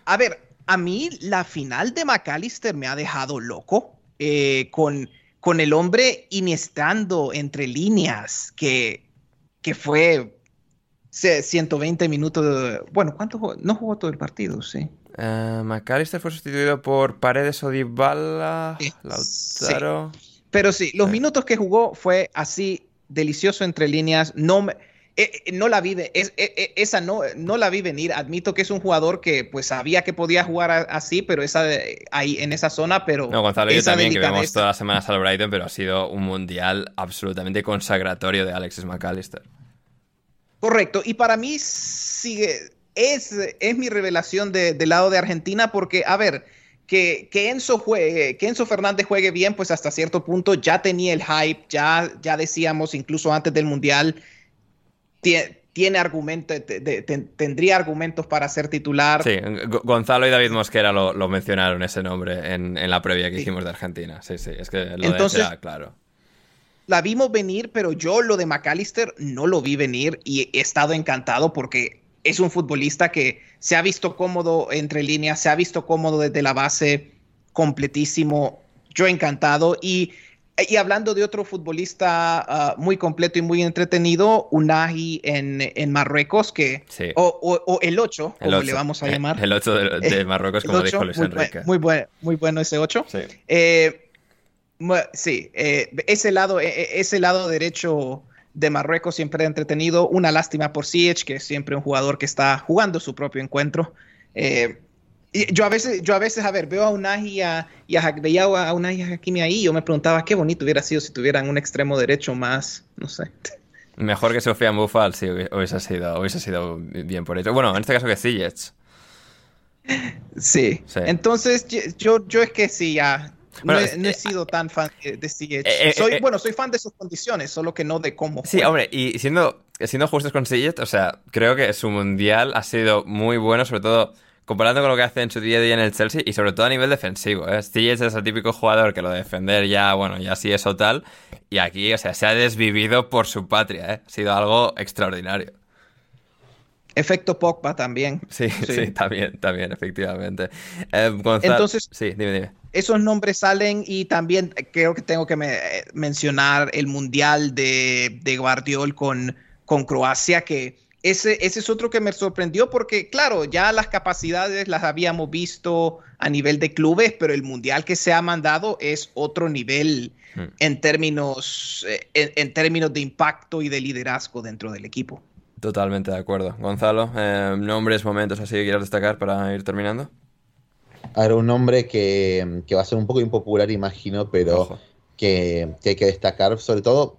A ver, a mí la final de McAllister me ha dejado loco eh, con con el hombre inestando entre líneas, que, que fue 120 minutos. De, bueno, ¿cuánto jugó? No jugó todo el partido, sí. Uh, McAllister fue sustituido por Paredes o Dybala, Lautaro. Sí. Pero sí, los sí. minutos que jugó fue así delicioso entre líneas. No me, eh, no la vive, es, eh, esa no, no la vi venir. Admito que es un jugador que pues sabía que podía jugar a, así, pero esa ahí en esa zona, pero. No, Gonzalo, yo también, que vemos todas las semanas al Brighton, pero ha sido un mundial absolutamente consagratorio de Alexis McAllister. Correcto, y para mí sigue, es, es mi revelación de, del lado de Argentina, porque, a ver, que, que, Enzo juegue, que Enzo Fernández juegue bien, pues hasta cierto punto ya tenía el hype, ya, ya decíamos incluso antes del Mundial, tiene, argumentos, tendría argumentos para ser titular. Sí, Gonzalo y David Mosquera lo, lo mencionaron ese nombre en, en, la previa que hicimos de Argentina. Sí, sí, es que lo Entonces, de era claro. La vimos venir, pero yo lo de McAllister no lo vi venir y he estado encantado porque es un futbolista que se ha visto cómodo entre líneas, se ha visto cómodo desde la base, completísimo. Yo encantado. Y, y hablando de otro futbolista uh, muy completo y muy entretenido, Unai en, en Marruecos, que, sí. o, o, o, el 8, como le vamos a llamar. El 8 de, de Marruecos, como 8, dijo Luis muy Enrique. Buen, muy, buen, muy bueno ese 8. Sí. Eh, sí, eh, ese, lado, ese lado derecho de Marruecos siempre entretenido. Una lástima por Ziyech, que es siempre un jugador que está jugando su propio encuentro. Eh, yo a veces, yo a veces, a ver, veo a Unai y a, y a, veía a Unai y a Hakimi ahí, yo me preguntaba qué bonito hubiera sido si tuvieran un extremo derecho más, no sé. Mejor que Sofía Bufal, sí, hubiese sido, hubiese sido bien por ello. Bueno, en este caso que Ziyech. Sí. sí. Entonces, yo, yo es que sí, ya, bueno, no, he, no, he, sido tan fan de Ziyech. Eh, eh, soy, eh, bueno, soy fan de sus condiciones, solo que no de cómo. Sí, juega. hombre, y siendo, siendo justos con Ziyech, o sea, creo que su mundial ha sido muy bueno, sobre todo comparando con lo que hace en su día a día en el Chelsea y sobre todo a nivel defensivo. ¿eh? Es el típico jugador que lo de defender ya, bueno, ya sí es o tal. Y aquí, o sea, se ha desvivido por su patria. ¿eh? Ha sido algo extraordinario. Efecto Pogba también. Sí, sí, sí, también, también, efectivamente. Eh, Gonzalo... Entonces, sí, dime, dime. Esos nombres salen y también creo que tengo que me, mencionar el Mundial de, de Guardiol con, con Croacia, que ese, ese, es otro que me sorprendió porque, claro, ya las capacidades las habíamos visto a nivel de clubes, pero el Mundial que se ha mandado es otro nivel hmm. en, términos, en, en términos de impacto y de liderazgo dentro del equipo. Totalmente de acuerdo. Gonzalo, eh, nombres, momentos así que quieras destacar para ir terminando. A ver, un nombre que, que, va a ser un poco impopular, imagino, pero que, que, hay que destacar, sobre todo,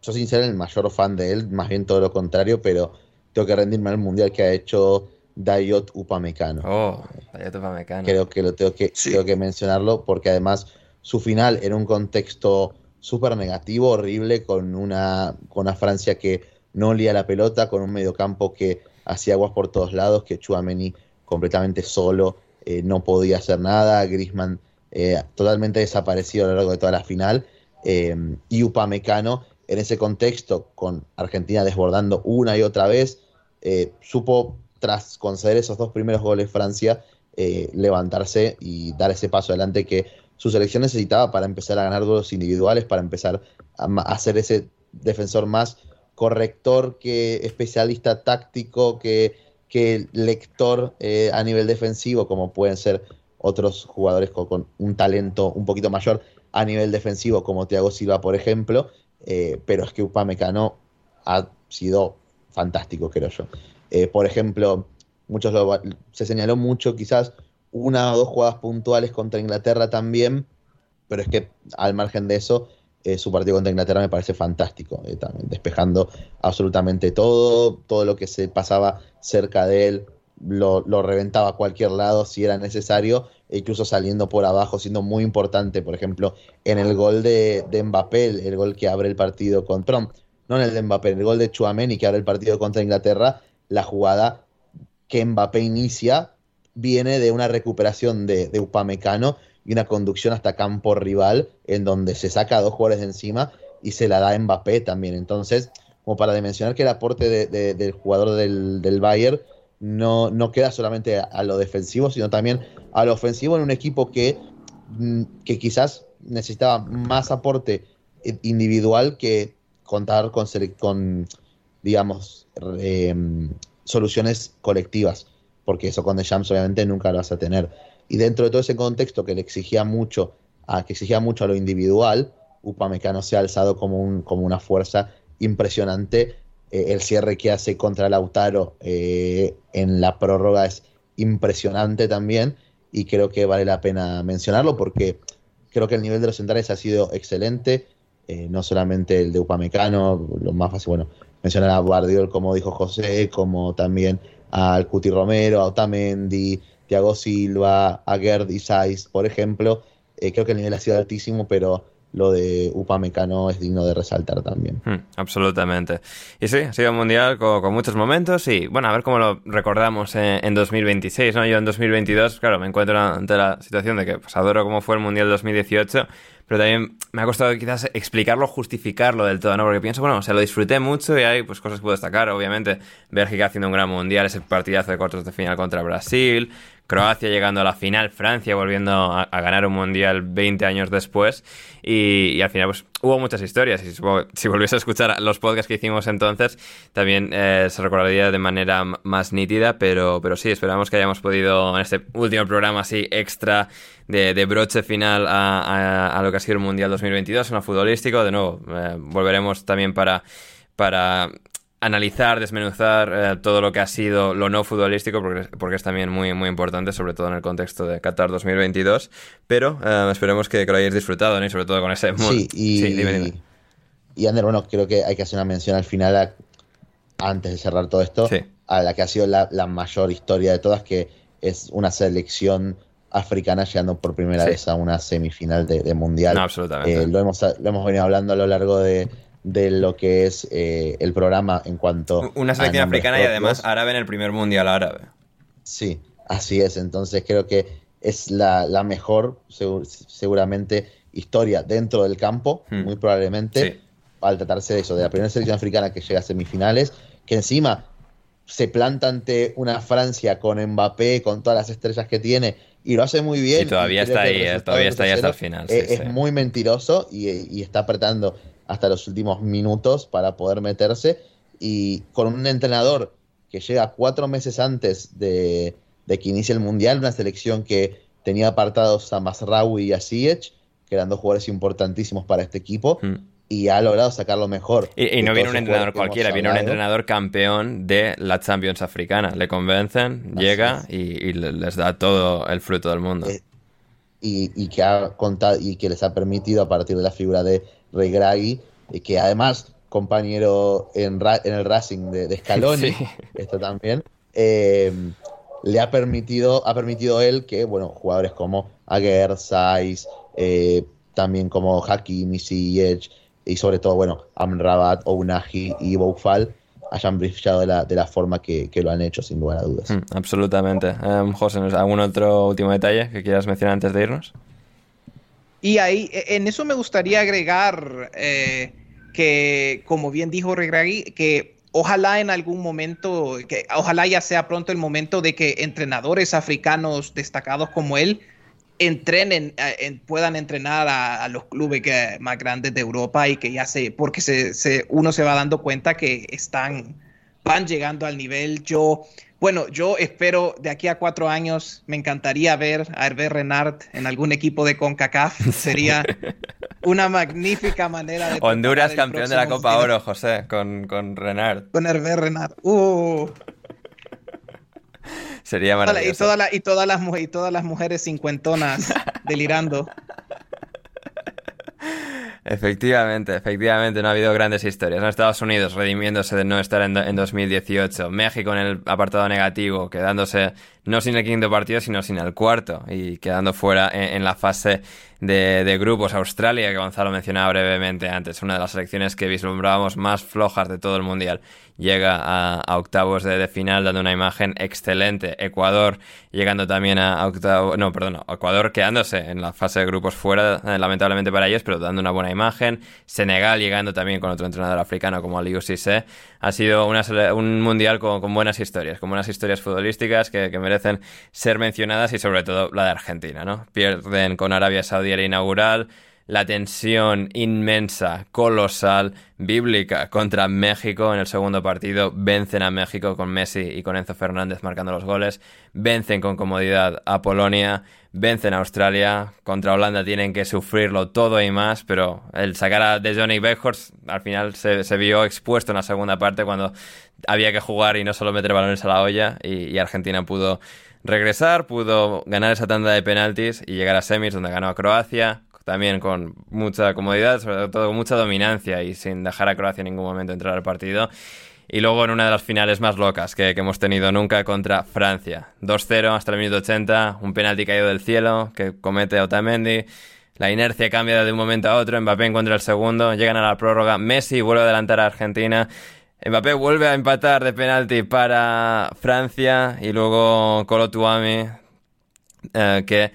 yo sin ser el mayor fan de él, más bien todo lo contrario, pero tengo que rendirme al mundial que ha hecho Dayot Upamecano. Oh, Dayot Upamecano. Creo que lo tengo que, sí. tengo que mencionarlo porque además su final en un contexto súper negativo, horrible, con una, con una Francia que no olía la pelota, con un mediocampo que hacía aguas por todos lados, que Chuameni completamente solo, eh, no podía hacer nada, Grisman eh, totalmente desaparecido a lo largo de toda la final, eh, y Upamecano en ese contexto, con Argentina desbordando una y otra vez, eh, supo, tras conceder esos dos primeros goles Francia, levantarse y dar ese paso adelante que su selección necesitaba para empezar a ganar duelos individuales, para empezar a, a hacer ese defensor más corrector que especialista táctico, que, que lector eh, a nivel defensivo, como pueden ser otros jugadores con, un talento un poquito mayor a nivel defensivo, como Thiago Silva, por ejemplo. Eh, pero es que Upamecano ha sido fantástico, creo yo. Eh, por ejemplo, muchos lo, se señaló mucho, quizás una o dos jugadas puntuales contra Inglaterra también, pero es que al margen de eso, eh, su partido contra Inglaterra me parece fantástico, eh, también, despejando absolutamente todo, todo lo que se pasaba cerca de él, lo, reventaba a cualquier lado si era necesario, e incluso saliendo por abajo, siendo muy importante, por ejemplo, en el gol de, de Mbappé, el, gol que abre el partido contra, no en el de Mbappé, en el gol de Chuameni que abre el partido contra Inglaterra, la jugada que Mbappé inicia viene de una recuperación de, de Upamecano y una conducción hasta campo rival en donde se saca a dos jugadores de encima y se la da a Mbappé también. Entonces, como para dimensionar que el aporte de, de, del jugador del, del Bayern no, no, queda solamente a, a, lo defensivo, sino también a lo ofensivo en un equipo que, mm, que quizás necesitaba más aporte individual que contar con, con, digamos, em, soluciones colectivas, porque eso con The Jams obviamente nunca lo vas a tener. Y dentro de todo ese contexto que le exigía mucho a, que exigía mucho a lo individual, Upamecano se ha alzado como, un, como una fuerza impresionante. Eh, el cierre que hace contra Lautaro eh, en la prórroga es impresionante también y creo que vale la pena mencionarlo porque creo que el nivel de los centrales ha sido excelente, eh, no solamente el de Upamecano, lo más fácil, bueno, mencionar a Guardiol como dijo José, como también al Cuti Romero, a Otamendi, Thiago Silva, a Gerd Isais, por ejemplo, creo que el nivel ha sido altísimo, pero lo de Upamecano es digno de resaltar también. Hmm, absolutamente. Y sí, ha sido un mundial con, muchos momentos y bueno, a ver cómo lo recordamos en, 2026, ¿no? Yo en 2022, claro, me encuentro ante la situación de que pues adoro cómo fue el mundial 2018, pero también me ha costado quizás explicarlo, justificarlo del todo, ¿no? Porque pienso, bueno, o sea, lo disfruté mucho y hay pues cosas que puedo destacar, obviamente, Bélgica haciendo un gran mundial, ese partidazo de cuartos de final contra Brasil, Croacia llegando a la final, Francia volviendo a, ganar un mundial 20 años después. Y, al final pues hubo muchas historias. Y si volviese a escuchar los podcasts que hicimos entonces también eh, se recordaría de manera más nítida, pero, pero sí, esperamos que hayamos podido en este último programa así extra de, broche final a, lo que ha sido el Mundial 2022, en lo futbolístico, de nuevo eh, volveremos también para para analizar, desmenuzar eh, todo lo que ha sido lo no futbolístico, porque, porque, es también muy, muy importante, sobre todo en el contexto de Qatar 2022. Pero eh, esperemos que, lo hayáis disfrutado, ¿no? y sobre todo con ese... Sí, y, y Ander, bueno, creo que hay que hacer una mención al final, antes de cerrar todo esto, a la que ha sido la, mayor historia de todas, que es una selección africana llegando por primera vez a una semifinal de, mundial. absolutamente. Eh, lo, hemos, lo hemos venido hablando a lo largo de, de lo que es eh, el programa en cuanto una selección africana y además árabe en el primer mundial árabe. Sí así es. Entonces creo que es la, mejor seguramente historia dentro del campo hmm. muy probablemente al tratarse de eso de la primera selección africana que llega a semifinales que encima se planta ante una Francia con Mbappé con todas las estrellas que tiene y lo hace muy bien y todavía está ahí eh, todavía está ahí hasta el final es, muy mentiroso y, y está apretando hasta los últimos minutos para poder meterse y con un entrenador que llega cuatro meses antes de, que inicie el Mundial, una selección que tenía apartados a Masraoui y a Ziyech, que eran dos jugadores importantísimos para este equipo, hmm. y ha logrado sacarlo mejor. Y, no viene un entrenador cualquiera, viene un entrenador campeón de la Champions africana. Le convencen, llega y, les da todo el fruto del mundo. Eh, y, que ha contado y que les ha permitido a partir de la figura de Regragui, que además compañero en, el Racing de, Scaloni, esto también, eh, le ha permitido, ha permitido él que, bueno, jugadores como Aguer, Saiz, eh, también como Hakimi, Ziyech, y sobre todo, bueno, Amrabat, Ounahi y Boufal, hayan brillado de la, de la forma que, lo han hecho, sin lugar a dudas. Mm, absolutamente. Um, José, ¿algún otro último detalle que quieras mencionar antes de irnos? Y ahí, e, en eso me gustaría agregar eh, que, como bien dijo Regragui, que ojalá en algún momento, que ojalá ya sea pronto el momento de que entrenadores africanos destacados como él entrenen, eh, puedan entrenar a, los clubes más grandes de Europa y que ya se, porque se, uno se va dando cuenta que están, van llegando al nivel. Yo bueno, yo espero de aquí a cuatro años, me encantaría ver a Hervé Renard en algún equipo de CONCACAF. Sería una magnífica manera de... Honduras campeón de la Copa Oro, José, con, con Renard. Con Hervé Renard. Uh. Sería maravilloso. Y, y, todas las, y todas las mujeres cincuentonas delirando. Efectivamente, efectivamente, no ha habido grandes historias. Estados Unidos redimiéndose de no estar en, en 2018. México en el apartado negativo, quedándose no sin el quinto partido, sino sin el cuarto y quedando fuera en, la fase de, grupos. Australia, que Gonzalo mencionaba brevemente antes, una de las selecciones que vislumbrábamos más flojas de todo el mundial, llega a, octavos de, final dando una imagen excelente. Ecuador llegando también a, octavos, no, perdón, Ecuador quedándose en la fase de grupos fuera, eh, lamentablemente para ellos, pero dando una buena imagen. Senegal llegando también con otro entrenador africano como Aliou Cissé. Ha sido un mundial con, buenas historias, con buenas historias futbolísticas que, que merecen ser mencionadas y sobre todo la de Argentina, ¿no? Pierden con Arabia Saudí el inaugural, la tensión inmensa, colosal, bíblica contra México en el segundo partido. Vencen a México con Messi y con Enzo Fernández marcando los goles. Vencen con comodidad a Polonia. Vencen a Australia. Contra Holanda tienen que sufrirlo todo y más, pero el sacar a de Johnny Beckhorst al final se, vio expuesto en la segunda parte cuando había que jugar y no solo meter balones a la olla y Argentina pudo regresar, pudo ganar esa tanda de penaltis y llegar a semis donde ganó a Croacia, también con mucha comodidad, sobre todo con mucha dominancia y sin dejar a Croacia en ningún momento entrar al partido. Y luego en una de las finales más locas que, hemos tenido nunca contra Francia. 2-0 hasta el minuto 80, un penalti caído del cielo que comete Otamendi. La inercia cambia de un momento a otro, Mbappé encuentra el segundo, llegan a la prórroga, Messi vuelve a adelantar a Argentina, Mbappé vuelve a empatar de penalti para Francia y luego Colo Tuami, eh, que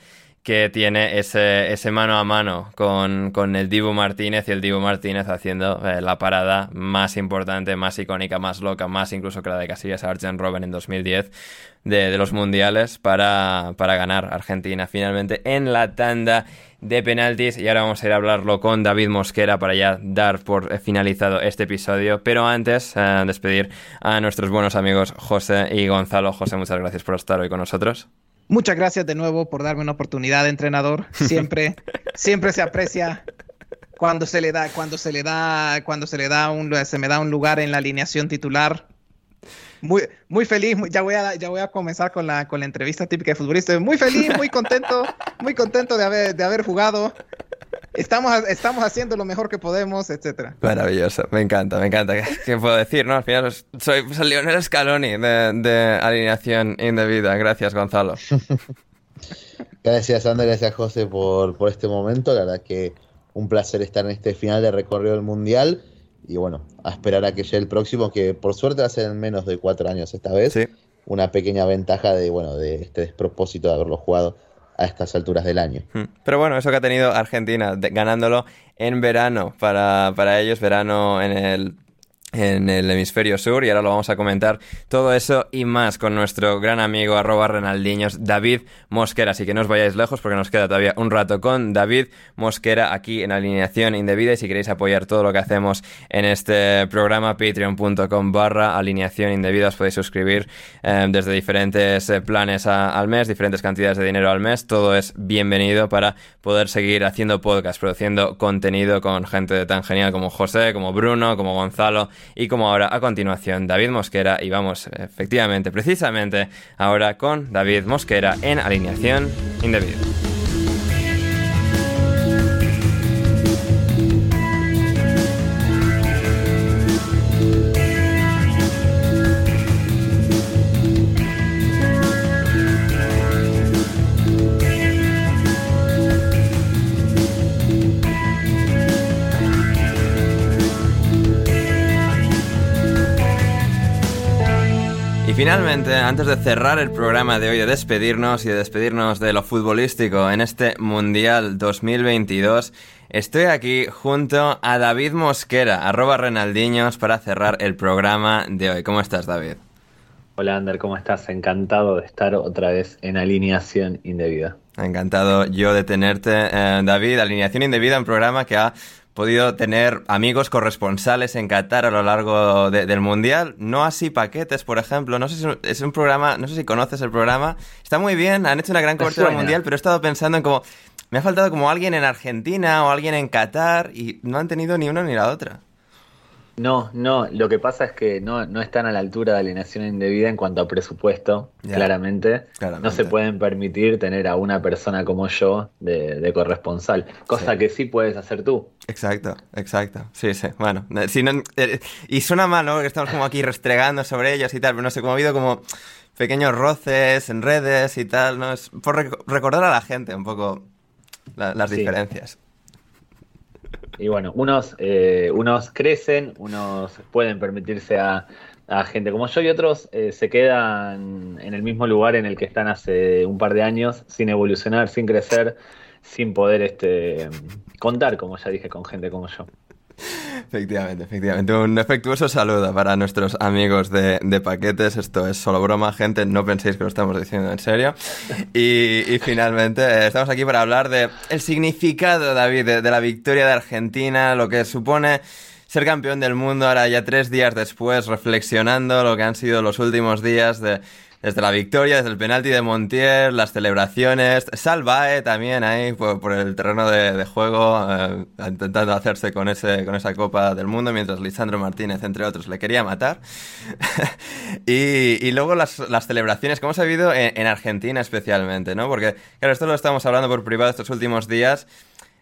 que tiene ese, mano a mano con, el Dibu Martínez y el Dibu Martínez haciendo eh, la parada más importante, más icónica, más loca, más incluso que la de Casillas Argent Robben en 2010 de, los mundiales para, ganar Argentina finalmente en la tanda de penaltis. Y ahora vamos a ir a hablarlo con David Mosquera para ya dar por finalizado este episodio. Pero antes eh, despedir a nuestros buenos amigos José y Gonzalo. José muchas gracias por estar hoy con nosotros Muchas gracias de nuevo por darme una oportunidad de entrenador. Siempre, siempre se aprecia cuando se le da, cuando se le da, cuando se le da un, se me da un lugar en la alineación titular. Muy, muy feliz, ya voy a, ya voy a comenzar con la, con la entrevista típica de futbolista. Muy feliz, muy contento, muy contento de haber, de haber jugado estamos, estamos haciendo lo mejor que podemos, etcétera. Maravilloso, me encanta, me encanta. ¿Qué, puedo decir? No? Al final soy, Leonel Scaloni de, de alineación indebida. Gracias, Gonzalo. gracias, Ander, gracias, José, por, por este momento. La verdad que un placer estar en este final de recorrido del Mundial. Y bueno, a esperar a que llegue el próximo, que por suerte va a ser en menos de cuatro años esta vez. Sí. Una pequeña ventaja de, bueno, de este despropósito de haberlo jugado a estas alturas del año. Hmm. Pero bueno, eso que ha tenido Argentina, ganándolo en verano para, para ellos, verano en el en el hemisferio sur y ahora lo vamos a comentar todo eso y más con nuestro gran amigo arroba Renaldiños David Mosquera. Así que no os vayáis lejos porque nos queda todavía un rato con David Mosquera aquí en alineación indebida y si queréis apoyar todo lo que hacemos en este programa patreon.com barra alineación indebida os podéis suscribir eh, desde diferentes eh, planes al mes diferentes cantidades de dinero al mes. Todo es bienvenido para poder seguir haciendo podcast produciendo contenido con gente tan genial como José como Bruno como Gonzalo y como ahora a continuación David Mosquera y vamos efectivamente, precisamente ahora con David Mosquera en alineación indebida. Finalmente, antes de cerrar el programa de hoy, de despedirnos y de despedirnos de lo futbolístico en este Mundial 2022, estoy aquí junto a David Mosquera, arroba Renaldiños, para cerrar el programa de hoy. ¿Cómo estás, David? Hola, Ander, ¿cómo estás? Encantado de estar otra vez en alineación indebida. Encantado yo de tenerte, eh, David. Alineación indebida, un programa que ha podido tener amigos corresponsales en Qatar a lo largo del Mundial. No así paquetes, por ejemplo. No sé si es un programa, no sé si conoces el programa. Está muy bien, han hecho una gran cobertura del Mundial, pero he estado pensando en como... Me ha faltado como alguien en Argentina o alguien en Qatar y no han tenido ni una ni la otra. No, no, lo que pasa es que no, no están a la altura de alienación indebida en cuanto a presupuesto, claramente. No se pueden permitir tener a una persona como yo de, corresponsal, cosa que sí puedes hacer tú. Exacto, exacto. Sí, sí. Bueno, eh, si no, eh, y suena mal, ¿no? Que estamos como aquí restregando sobre ellos y tal, pero no sé, como ha habido como pequeños roces en redes y tal, ¿no? Es por recordar a la gente un poco las diferencias. Y bueno, unos, eh, unos crecen, unos pueden permitirse a, gente como yo y otros eh, se quedan en el mismo lugar en el que están hace un par de años, sin evolucionar, sin crecer, sin poder este, contar, como ya dije, con gente como yo. Efectivamente, efectivamente. Un efectuoso saludo para nuestros amigos de, paquetes. Esto es solo broma, gente. No penséis que lo estamos diciendo en serio. Y, finalmente, eh, estamos aquí para hablar de el significado, David, de, de la victoria de Argentina, lo que supone ser campeón del mundo ahora ya tres días después, reflexionando lo que han sido los últimos días de desde la victoria, desde el penalti de Montiel, las celebraciones, Salvae también ahí por, el terreno de, juego, eh, intentando hacerse con, ese, con esa Copa del Mundo, mientras Lisandro Martínez, entre otros, le quería matar. y, luego las, celebraciones, como se ha vivido en, Argentina especialmente, ¿no? Porque, claro, esto lo estamos hablando por privado estos últimos días,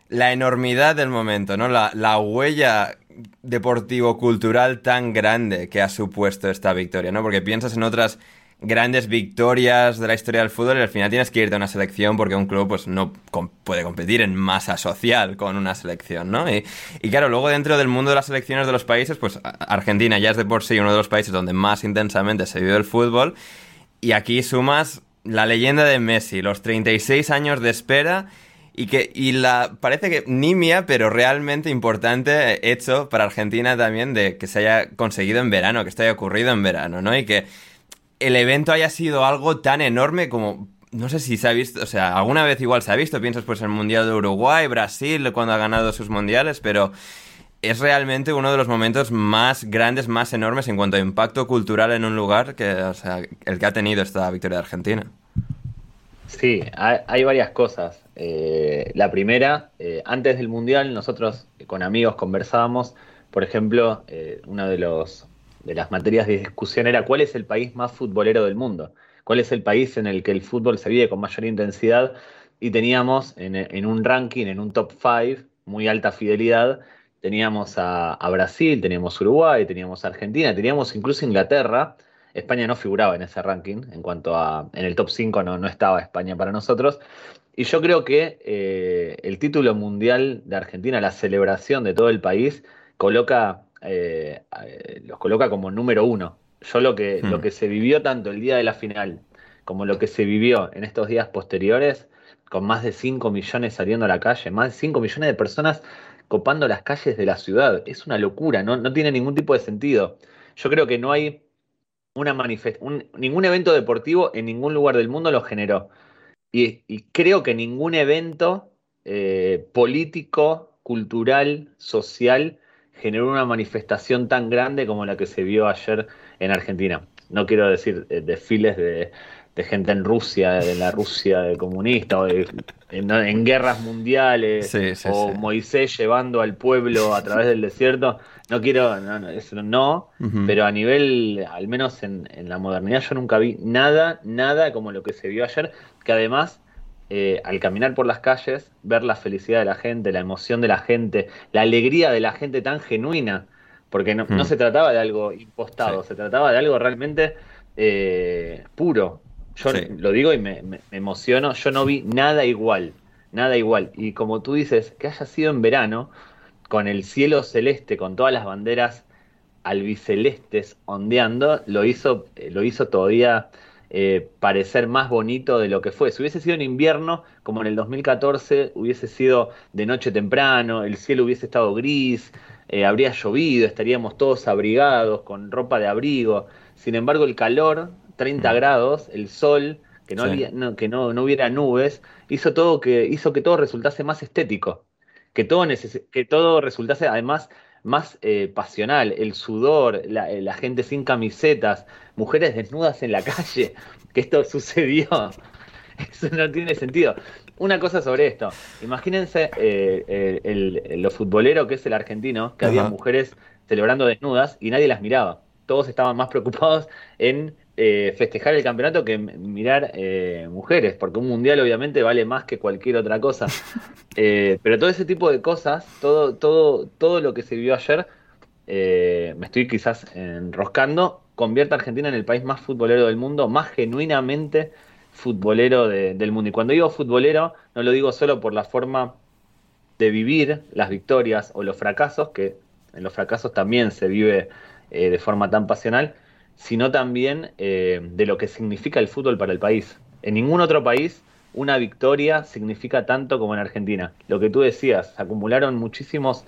la enormidad del momento, ¿no? La huella deportivo-cultural tan grande que ha supuesto esta victoria, ¿no? Porque piensas en otras grandes victorias de la historia del fútbol y al final tienes que irte a una selección porque un club pues no puede competir en masa social con una selección, ¿no? Y, claro, luego dentro del mundo de las selecciones de los países, pues Argentina ya es de por sí uno de los países donde más intensamente se vive el fútbol y aquí sumas la leyenda de Messi, los 36 años de espera y que y la parece que nimia pero realmente importante hecho para Argentina también de que se haya conseguido en verano que esto haya ocurrido en verano no y que el evento haya sido algo tan enorme como no sé si se ha visto, o sea, alguna vez igual se ha visto, piensas pues el Mundial de Uruguay, Brasil, cuando ha ganado sus mundiales, pero es realmente uno de los momentos más grandes, más enormes en cuanto a impacto cultural en un lugar que, o sea, el que ha tenido esta victoria de Argentina. Sí, hay, varias cosas. Eh, la primera, eh, antes del Mundial nosotros con amigos conversábamos, por ejemplo, eh, uno de los de las materias de discusión era cuál es el país más futbolero del mundo, cuál es el país en el que el fútbol se vive con mayor intensidad y teníamos en, un ranking, en un top 5, muy alta fidelidad, teníamos a, Brasil, teníamos Uruguay, teníamos Argentina, teníamos incluso Inglaterra. España no figuraba en ese ranking, en cuanto a, en el top 5 no, no estaba España para nosotros. Y yo creo que eh, el título mundial de Argentina, la celebración de todo el país, coloca eh, eh, los coloca como número uno. Yo lo que, lo hmm. que se vivió tanto el día de la final como lo que se vivió en estos días posteriores, con más de 5 millones saliendo a la calle, más de 5 millones de personas copando las calles de la ciudad, es una locura, no, no tiene ningún tipo de sentido. Yo creo que no hay una un, ningún evento deportivo en ningún lugar del mundo lo generó. Y, creo que ningún evento eh, político, cultural, social, generó una manifestación tan grande como la que se vio ayer en Argentina. No quiero decir eh, desfiles de, gente en Rusia, de la Rusia comunista, o en, guerras mundiales, o Moisés llevando al pueblo a través del desierto. No quiero, no, eso no, pero a nivel, al menos en, en la modernidad, yo nunca vi nada, nada como lo que se vio ayer, que además eh, al caminar por las calles, ver la felicidad de la gente, la emoción de la gente, la alegría de la gente tan genuina, porque no, hmm. se trataba de algo impostado, se trataba de algo realmente eh, puro. Yo lo digo y me, emociono, yo no vi nada igual, nada igual. Y como tú dices, que haya sido en verano, con el cielo celeste, con todas las banderas albicelestes ondeando, lo hizo, eh, lo hizo todavía eh, parecer más bonito de lo que fue. Si hubiese sido en invierno, como en el 2014, hubiese sido de noche temprano, el cielo hubiese estado gris, eh, habría llovido, estaríamos todos abrigados, con ropa de abrigo. Sin embargo, el calor, 30 mm. grados, el sol, que no, había, que no, no, hubiera nubes, hizo, todo que, hizo que todo resultase más estético, que todo, que todo resultase además más eh, pasional, el sudor, eh, la, gente sin camisetas, mujeres desnudas en la calle, que esto sucedió. Eso no tiene sentido. Una cosa sobre esto. Imagínense eh, el, lo futbolero que es el argentino, que había mujeres celebrando desnudas y nadie las miraba. Todos estaban más preocupados en eh, festejar el campeonato que mirar eh, mujeres, porque un mundial obviamente vale más que cualquier otra cosa. Eh, pero todo ese tipo de cosas, todo, todo, todo lo que se vio ayer, me estoy quizás enroscando, convierte a Argentina en el país más futbolero del mundo, más genuinamente futbolero del mundo. Y cuando digo futbolero, no lo digo solo por la forma de vivir las victorias o los fracasos, que en los fracasos también se vive de forma tan pasional, sino también eh, de lo que significa el fútbol para el país. En ningún otro país una victoria significa tanto como en Argentina. Lo que tú decías, acumularon muchísimos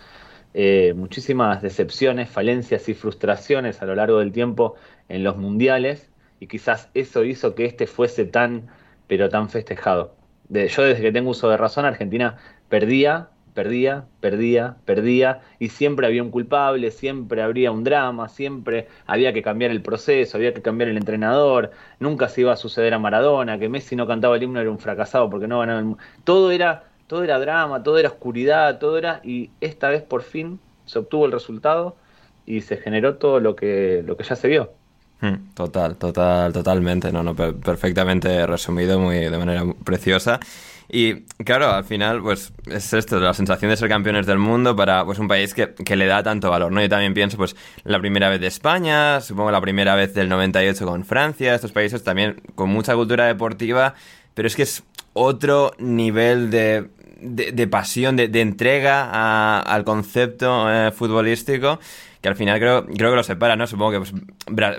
eh, muchísimas decepciones, falencias y frustraciones a lo largo del tiempo en los mundiales y quizás eso hizo que este fuese tan, pero tan festejado. yo desde que tengo uso de razón, Argentina perdía perdía, perdía, perdía, y siempre había un culpable, siempre habría un drama, siempre había que cambiar el proceso, había que cambiar el entrenador, nunca se iba a suceder a Maradona, que Messi no cantaba el himno era un fracasado porque no ganaba el Todo era, todo era drama, todo era oscuridad, todo era, y esta vez por fin se obtuvo el resultado y se generó todo lo que, lo que ya se vio. Hmm, total, total, totalmente, no, no, perfectamente resumido, muy de manera preciosa. Y claro, al final, pues es esto, la sensación de ser campeones del mundo para pues un país que, que, le da tanto valor, ¿no? Yo también pienso, pues, la primera vez de España, supongo la primera vez del 98 con Francia, estos países también con mucha cultura deportiva, pero es que es otro nivel de, de, pasión, de, de entrega al concepto eh, futbolístico que al final creo, creo que lo separa, ¿no? Supongo que pues,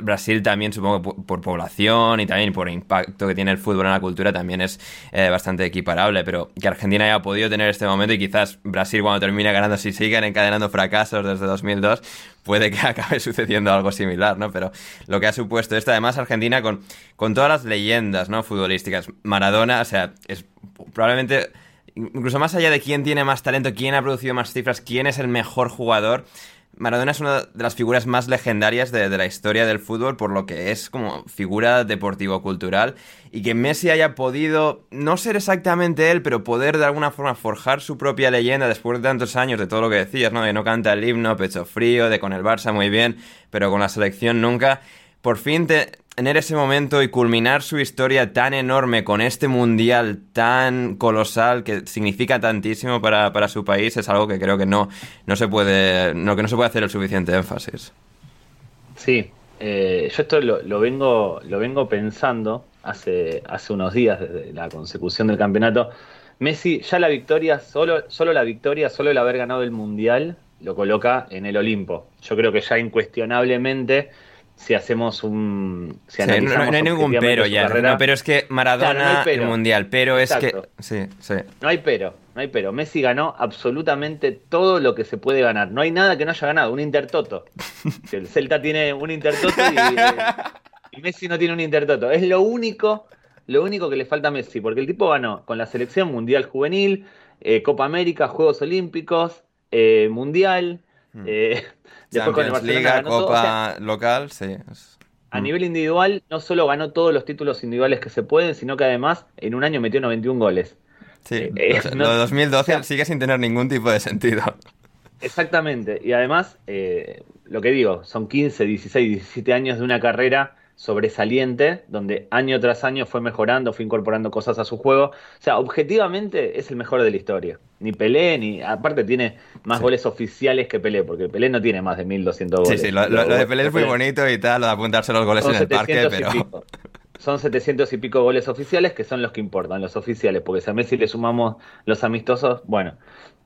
Brasil también, supongo que por, población y también por impacto que tiene el fútbol en la cultura también es eh, bastante equiparable, pero que Argentina haya podido tener este momento y quizás Brasil cuando termine ganando, si siguen encadenando fracasos desde 2002, puede que acabe sucediendo algo similar, ¿no? Pero lo que ha supuesto esto, además Argentina con, con todas las leyendas, ¿no? Futbolísticas, Maradona, o sea, es probablemente incluso más allá de quién tiene más talento, quién ha producido más cifras, quién es el mejor jugador, Maradona es una de las figuras más legendarias de, la historia del fútbol, por lo que es como figura deportivo-cultural. Y que Messi haya podido, no ser exactamente él, pero poder de alguna forma forjar su propia leyenda después de tantos años de todo lo que decías, ¿no? De no canta el himno, pecho frío, de con el Barça muy bien, pero con la selección nunca. Por fin te, tener ese momento y culminar su historia tan enorme con este mundial tan colosal que significa tantísimo para, su país es algo que creo que no, no se puede no, que no se puede hacer el suficiente énfasis. Sí, eh, yo esto lo, vengo lo vengo pensando hace, hace unos días desde la consecución del campeonato. Messi, ya la victoria, solo, solo la victoria, solo el haber ganado el mundial, lo coloca en el Olimpo. Yo creo que ya incuestionablemente si hacemos un. no, hay ningún pero ya. no, pero es que Maradona el mundial, pero es que. Sí, sí. No hay pero, no hay pero. Messi ganó absolutamente todo lo que se puede ganar. No hay nada que no haya ganado. Un Intertoto. el Celta tiene un Intertoto y, Messi no tiene un Intertoto. Es lo único, lo único que le falta a Messi, porque el tipo ganó con la selección mundial juvenil, eh, Copa América, Juegos Olímpicos, eh, Mundial. Hmm. Eh, Después con el Liga, Copa local, sí. A nivel individual, no solo ganó todos los títulos individuales que se pueden, sino que además en un año metió 91 goles. Sí, eh, eh, lo de 2012 sigue sin tener ningún tipo de sentido. Exactamente, y además, eh, lo que digo, son 15, 16, 17 años de una carrera sobresaliente, donde año tras año fue mejorando, fue incorporando cosas a su juego. O sea, objetivamente es el mejor de la historia. Ni Pelé, ni. Aparte, tiene más goles oficiales que Pelé, porque Pelé no tiene más de 1200 goles. Sí, sí, lo, de Pelé es muy bonito y tal, lo de apuntarse los goles en el parque, pero. Son 700 y pico goles oficiales que son los que importan, los oficiales, porque si a Messi le sumamos los amistosos, bueno,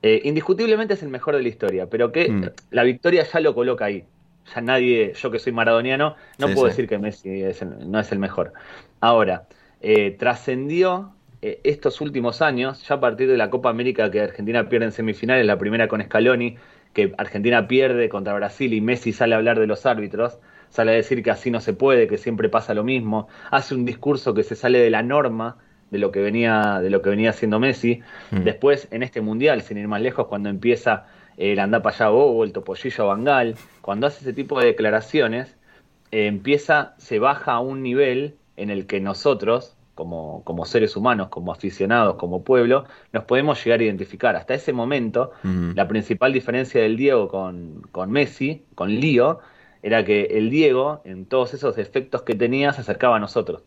eh, indiscutiblemente es el mejor de la historia, pero que mm. la victoria ya lo coloca ahí ya nadie, yo que soy maradoniano, no puedo decir que Messi no es el mejor. Ahora, eh, trascendió eh, estos últimos años, ya a partir de la Copa América que Argentina pierde en semifinales, la primera con Scaloni, que Argentina pierde contra Brasil y Messi sale a hablar de los árbitros, sale a decir que así no se puede, que siempre pasa lo mismo, hace un discurso que se sale de la norma de lo que venía, de lo que venía haciendo Messi. Mm. Después, en este mundial, sin ir más lejos, cuando empieza el anda para allá o el topollillo Bangal, cuando hace ese tipo de declaraciones, eh, empieza, se baja a un nivel en el que nosotros, como, como, seres humanos, como aficionados, como pueblo, nos podemos llegar a identificar. Hasta ese momento, la principal diferencia del Diego con, con Messi, con Lío, era que el Diego, en todos esos defectos que tenía, se acercaba a nosotros.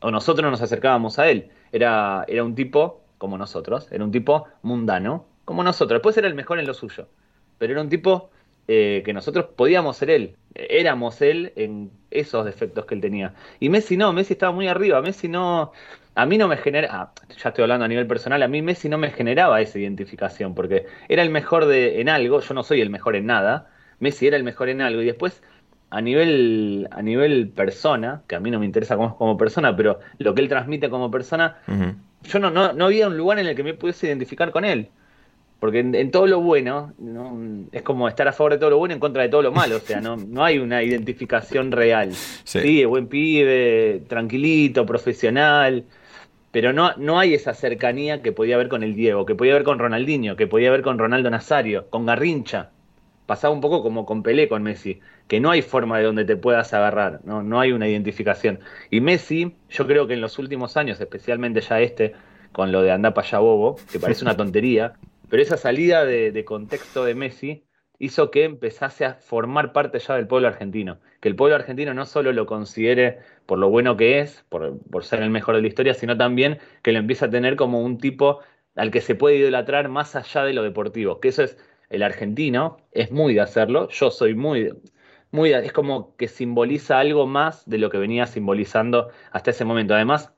O nosotros nos acercábamos a él. Era, era un tipo como nosotros, era un tipo mundano, como nosotros. Después era el mejor en lo suyo, pero era un tipo eh, que nosotros podíamos ser él, éramos él en esos defectos que él tenía. Y Messi no, Messi estaba muy arriba, Messi no, a mí no me genera, ah, ya estoy hablando a nivel personal, a mí Messi no me generaba esa identificación, porque era el mejor de, en algo, yo no soy el mejor en nada, Messi era el mejor en algo, y después a nivel, a nivel persona, que a mí no me interesa como, como persona, pero lo que él transmite como persona, yo no, no, no había un lugar en el que me pudiese identificar con él. Porque en, todo lo bueno es como estar a favor de todo lo bueno en contra de todo lo malo, o sea, no, no hay una identificación real. Sí. buen pibe, tranquilito, profesional, pero no, no hay esa cercanía que podía haber con el Diego, que podía haber con Ronaldinho, que podía haber con Ronaldo Nazario, con Garrincha. Pasaba un poco como con Pelé con Messi, que no hay forma de donde te puedas agarrar, no, no hay una identificación. Y Messi, yo creo que en los últimos años, especialmente ya este, con lo de anda para allá bobo, que parece una tontería, pero esa salida de, contexto de Messi hizo que empezase a formar parte ya del pueblo argentino. Que el pueblo argentino no solo lo considere por lo bueno que es, por, ser el mejor de la historia, sino también que lo empieza a tener como un tipo al que se puede idolatrar más allá de lo deportivo. Que eso es, el argentino es muy de hacerlo, yo soy muy, muy, es como que simboliza algo más de lo que venía simbolizando hasta ese momento. Además,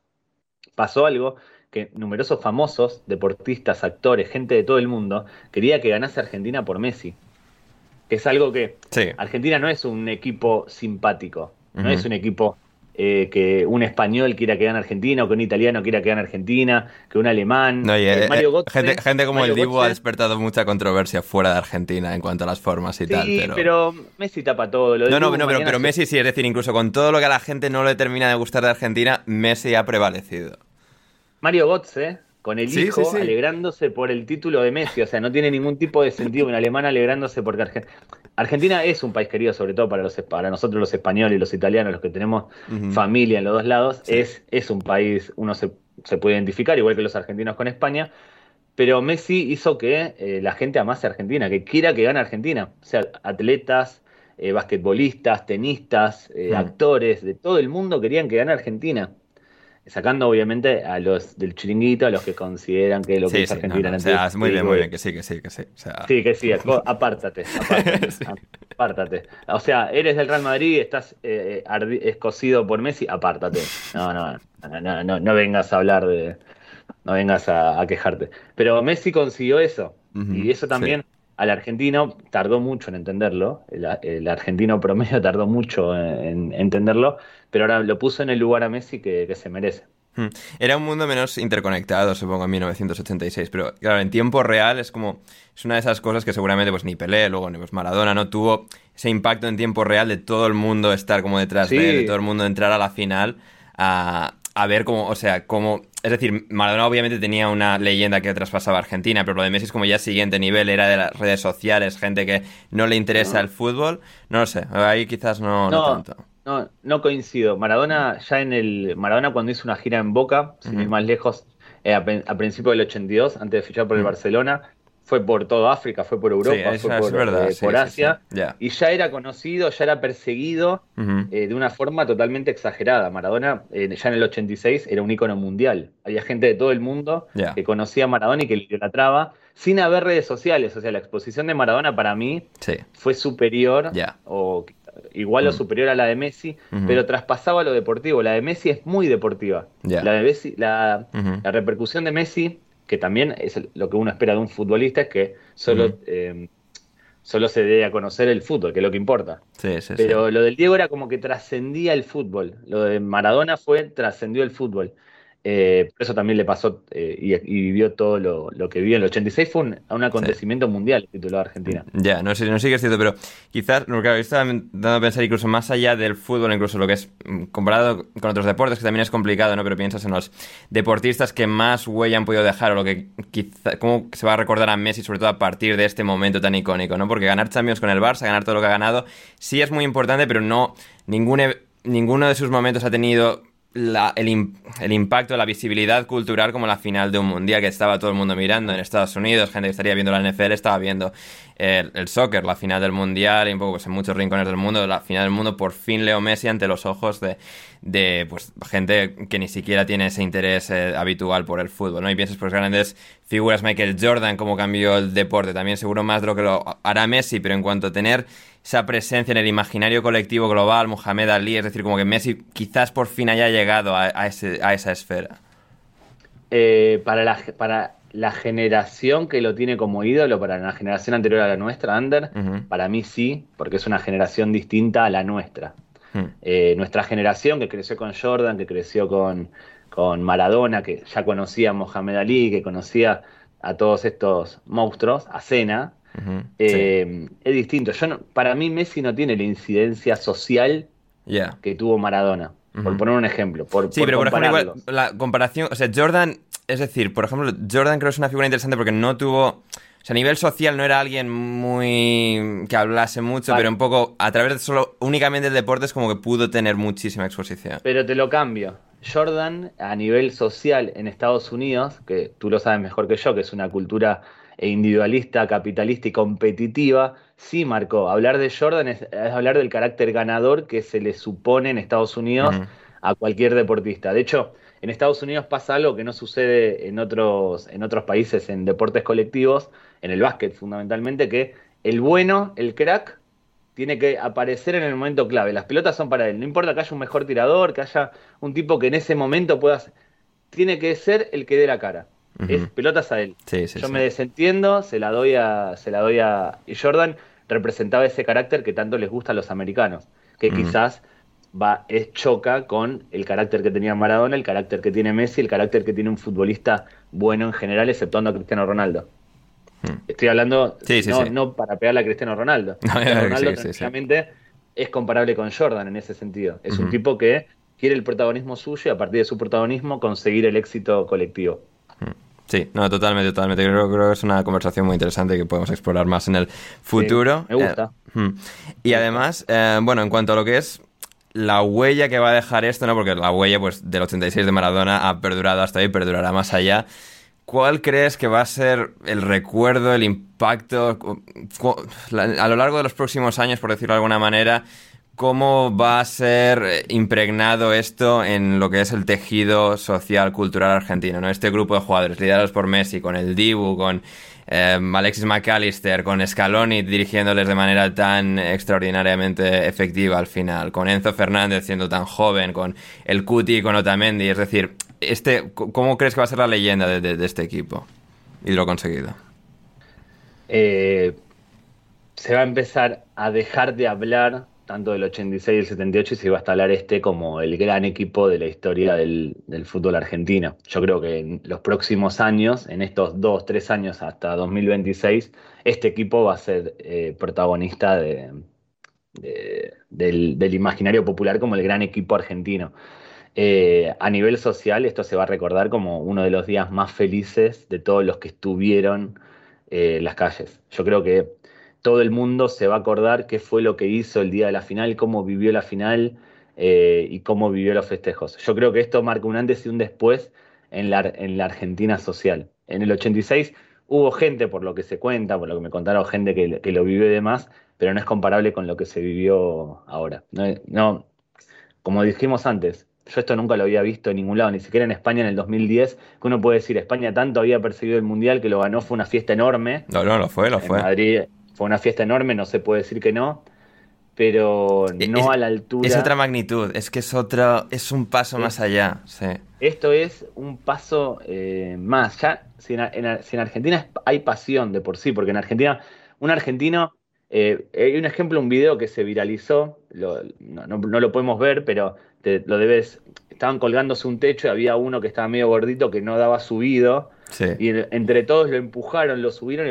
pasó algo que numerosos famosos, deportistas, actores, gente de todo el mundo, quería que ganase Argentina por Messi. Que es algo que Argentina no es un equipo simpático, no es un equipo eh, que un español quiera que gane Argentina o que un italiano quiera que gane Argentina, que un alemán. Eh, eh, gente, como el Divo ha despertado mucha controversia fuera de Argentina en cuanto a las formas y tal. Pero... pero Messi tapa todo. Lo no, no, no, pero, pero Messi sí, es decir, incluso con todo lo que a la gente no le termina de gustar de Argentina, Messi ha prevalecido. Mario Götze, con el hijo alegrándose por el título de Messi. O sea, no tiene ningún tipo de sentido un alemán alegrándose porque Argentina es un país querido, sobre todo para, los, para nosotros los españoles y los italianos, los que tenemos familia en los dos lados. Es, es un país, uno se, puede identificar, igual que los argentinos con España. Pero Messi hizo que eh, la gente amase a Argentina, que quiera que gane Argentina. O sea, atletas, eh, basquetbolistas, tenistas, eh, actores, de todo el mundo querían que gane Argentina sacando obviamente a los del chiringuito, a los que consideran que lo que es Argentina no, o sea, muy bien, muy bien, que sí, que sí, que sí. Sí, que sí, apártate, apártate, apártate. O sea, eres del Real Madrid, estás eh, escocido por Messi, apártate. No, no, no, no, no, vengas a hablar de, no vengas a, quejarte. Pero Messi consiguió eso, y eso también al argentino tardó mucho en entenderlo, el, argentino promedio tardó mucho en, entenderlo, pero ahora lo puso en el lugar a Messi que, se merece. Hmm. Era un mundo menos interconectado, supongo, en 1986, pero claro, en tiempo real es como, es una de esas cosas que seguramente pues ni Pelé, luego ni pues Maradona no tuvo ese impacto en tiempo real de todo el mundo estar como detrás de él, de todo el mundo entrar a la final a, a ver cómo, o sea, cómo... Es decir, Maradona obviamente tenía una leyenda que traspasaba a Argentina, pero lo de Messi es como ya siguiente nivel, era de las redes sociales, gente que no le interesa el fútbol. No lo sé, ahí quizás no, tanto. No, no coincido. Maradona ya en el... Maradona cuando hizo una gira en Boca, sin ir más lejos, eh, a, principios del 82, antes de fichar por el Barcelona, fue por toda África, fue por Europa, fue por, Asia, y ya era conocido, ya era perseguido eh, de una forma totalmente exagerada. Maradona, eh, ya en el 86, era un ícono mundial. Había gente de todo el mundo que conocía a Maradona y que le idolatraba, sin haber redes sociales. O sea, la exposición de Maradona para mí fue superior, o igual o mm. superior a la de Messi, pero traspasaba lo deportivo. La de Messi es muy deportiva. La, de Messi, la, la repercusión de Messi que también es lo que uno espera de un futbolista, es que solo, eh, solo se dé a conocer el fútbol, que es lo que importa. Pero lo del Diego era como que trascendía el fútbol. Lo de Maradona fue trascendió el fútbol. Eh, por eso también le pasó eh, y, vivió todo lo, que vivió en el 86. Fue un, acontecimiento mundial el título de Argentina. Ya, no sé, no sé qué es cierto, pero quizás, lo que estaba dando a pensar incluso más allá del fútbol, incluso lo que es mm, comparado con otros deportes, que también es complicado, ¿no? Pero piensas en los deportistas que más huella han podido dejar o lo que quizá, cómo se va a recordar a Messi, sobre todo a partir de este momento tan icónico, ¿no? Porque ganar Champions con el Barça, ganar todo lo que ha ganado, sí es muy importante, pero no, ningún, ninguno de sus momentos ha tenido el, impacto, la visibilidad cultural como la final de un mundial que estaba todo el mundo mirando en Estados Unidos, gente que estaría viendo la NFL estaba viendo el, soccer, la final del mundial y un poco pues, en muchos rincones del mundo, la final del mundo, por fin Leo Messi ante los ojos de, de pues, gente que ni siquiera tiene ese interés eh, habitual por el fútbol, ¿no? Y piensas, pues grandes figuras, Michael Jordan, cómo cambió el deporte, también seguro más de lo que lo hará Messi, pero en cuanto a tener esa presencia en el imaginario colectivo global, Mohamed Ali, es decir, como que Messi quizás por fin haya llegado a esa esfera. Eh, para, la, para la generación que lo tiene como ídolo, para la generación anterior a la nuestra, Ander, para mí sí, porque es una generación distinta a la nuestra. Eh, nuestra generación que creció con Jordan, que creció con, con Maradona, que ya conocía a Mohamed Ali, que conocía a todos estos monstruos a cena, eh, es distinto. Yo para mí Messi no tiene la incidencia social que tuvo Maradona. Por poner un ejemplo. Por, sí, pero por ejemplo, la comparación, o sea, Jordan, es decir, por ejemplo, Jordan creo que es una figura interesante porque no tuvo, o sea, a nivel social no era alguien muy que hablase mucho, pero un poco a través de solo únicamente el deporte es como que pudo tener muchísima exposición. Pero te lo cambio. Jordan a nivel social en Estados Unidos, que tú lo sabes mejor que yo, que es una cultura individualista, capitalista y competitiva, sí marcó. Hablar de Jordan es, hablar del carácter ganador que se le supone en Estados Unidos a cualquier deportista. De hecho, en Estados Unidos pasa algo que no sucede en otros, en otros países en deportes colectivos, en el básquet fundamentalmente, que el bueno, el crack, tiene que aparecer en el momento clave. Las pelotas son para él. No importa que haya un mejor tirador, que haya un tipo que en ese momento pueda... Tiene que ser el que dé la cara. Es pelotas a él. Yo me desentiendo, se la doy a, se la doy a. Y Jordan representaba ese carácter que tanto les gusta a los americanos, que quizás va, es choca con el carácter que tenía Maradona, el carácter que tiene Messi, el carácter que tiene un futbolista bueno en general, exceptuando a Cristiano Ronaldo. Estoy hablando no, para pegarle a Cristiano Ronaldo. Ronaldo tranquilamente es comparable con Jordan en ese sentido. Es un tipo que quiere el protagonismo suyo y a partir de su protagonismo conseguir el éxito colectivo. Sí, no, totalmente, totalmente. Creo, creo, que es una conversación muy interesante que podemos explorar más en el futuro. me gusta. Eh, y además, eh, bueno, en cuanto a lo que es la huella que va a dejar esto, ¿no? Porque la huella pues, del 86 de Maradona ha perdurado hasta ahí, perdurará más allá. ¿Cuál crees que va a ser el recuerdo, el impacto a lo largo de los próximos años, por decirlo de alguna manera? ¿Cómo va a ser eh, impregnado esto en lo que es el tejido social, cultural argentino? ¿no? Este grupo de jugadores liderados por Messi, con el Dibu, con eh, Alexis McAllister, con Scaloni dirigiéndoles de manera tan extraordinariamente efectiva al final, con Enzo Fernández siendo tan joven, con el Cuti y con Otamendi. Es decir, este, ¿cómo crees que va a ser la leyenda de, este equipo y lo conseguido? Eh, se va a empezar a dejar de hablar tanto del 86 y el 78 y se iba a instalar este como el gran equipo de la historia del, fútbol argentino. Yo creo que en los próximos años, en estos dos, tres años hasta 2026, este equipo va a ser eh, protagonista del, imaginario popular como el gran equipo argentino. Eh, a nivel social, esto se va a recordar como uno de los días más felices de todos los que estuvieron eh, en las calles. Yo creo que todo el mundo se va a acordar qué fue lo que hizo el día de la final, cómo vivió la final eh, y cómo vivió los festejos. Yo creo que esto marca un antes y un después en la, en la Argentina social. En el 86 hubo gente, por lo que se cuenta, por lo que me contaron, gente que, lo vivió y demás, pero no es comparable con lo que se vivió ahora. No, como dijimos antes, yo esto nunca lo había visto en ningún lado, ni siquiera en España en el 2010, que uno puede decir, España tanto había percibido el Mundial que lo ganó, fue una fiesta enorme. No, no, lo fue, lo fue. Madrid, fue una fiesta enorme, no se puede decir que no, pero e-, no a la altura. Es otra magnitud, es que es otro, es un paso más allá. Sí. Esto es un paso eh, más. Ya, si en, Argentina hay pasión de por sí, porque en Argentina, un argentino, eh, hay un ejemplo, un video que se viralizó, no, lo podemos ver, pero lo debes. Estaban colgándose un techo y había uno que estaba medio gordito que no daba subido y entre todos lo empujaron, lo subieron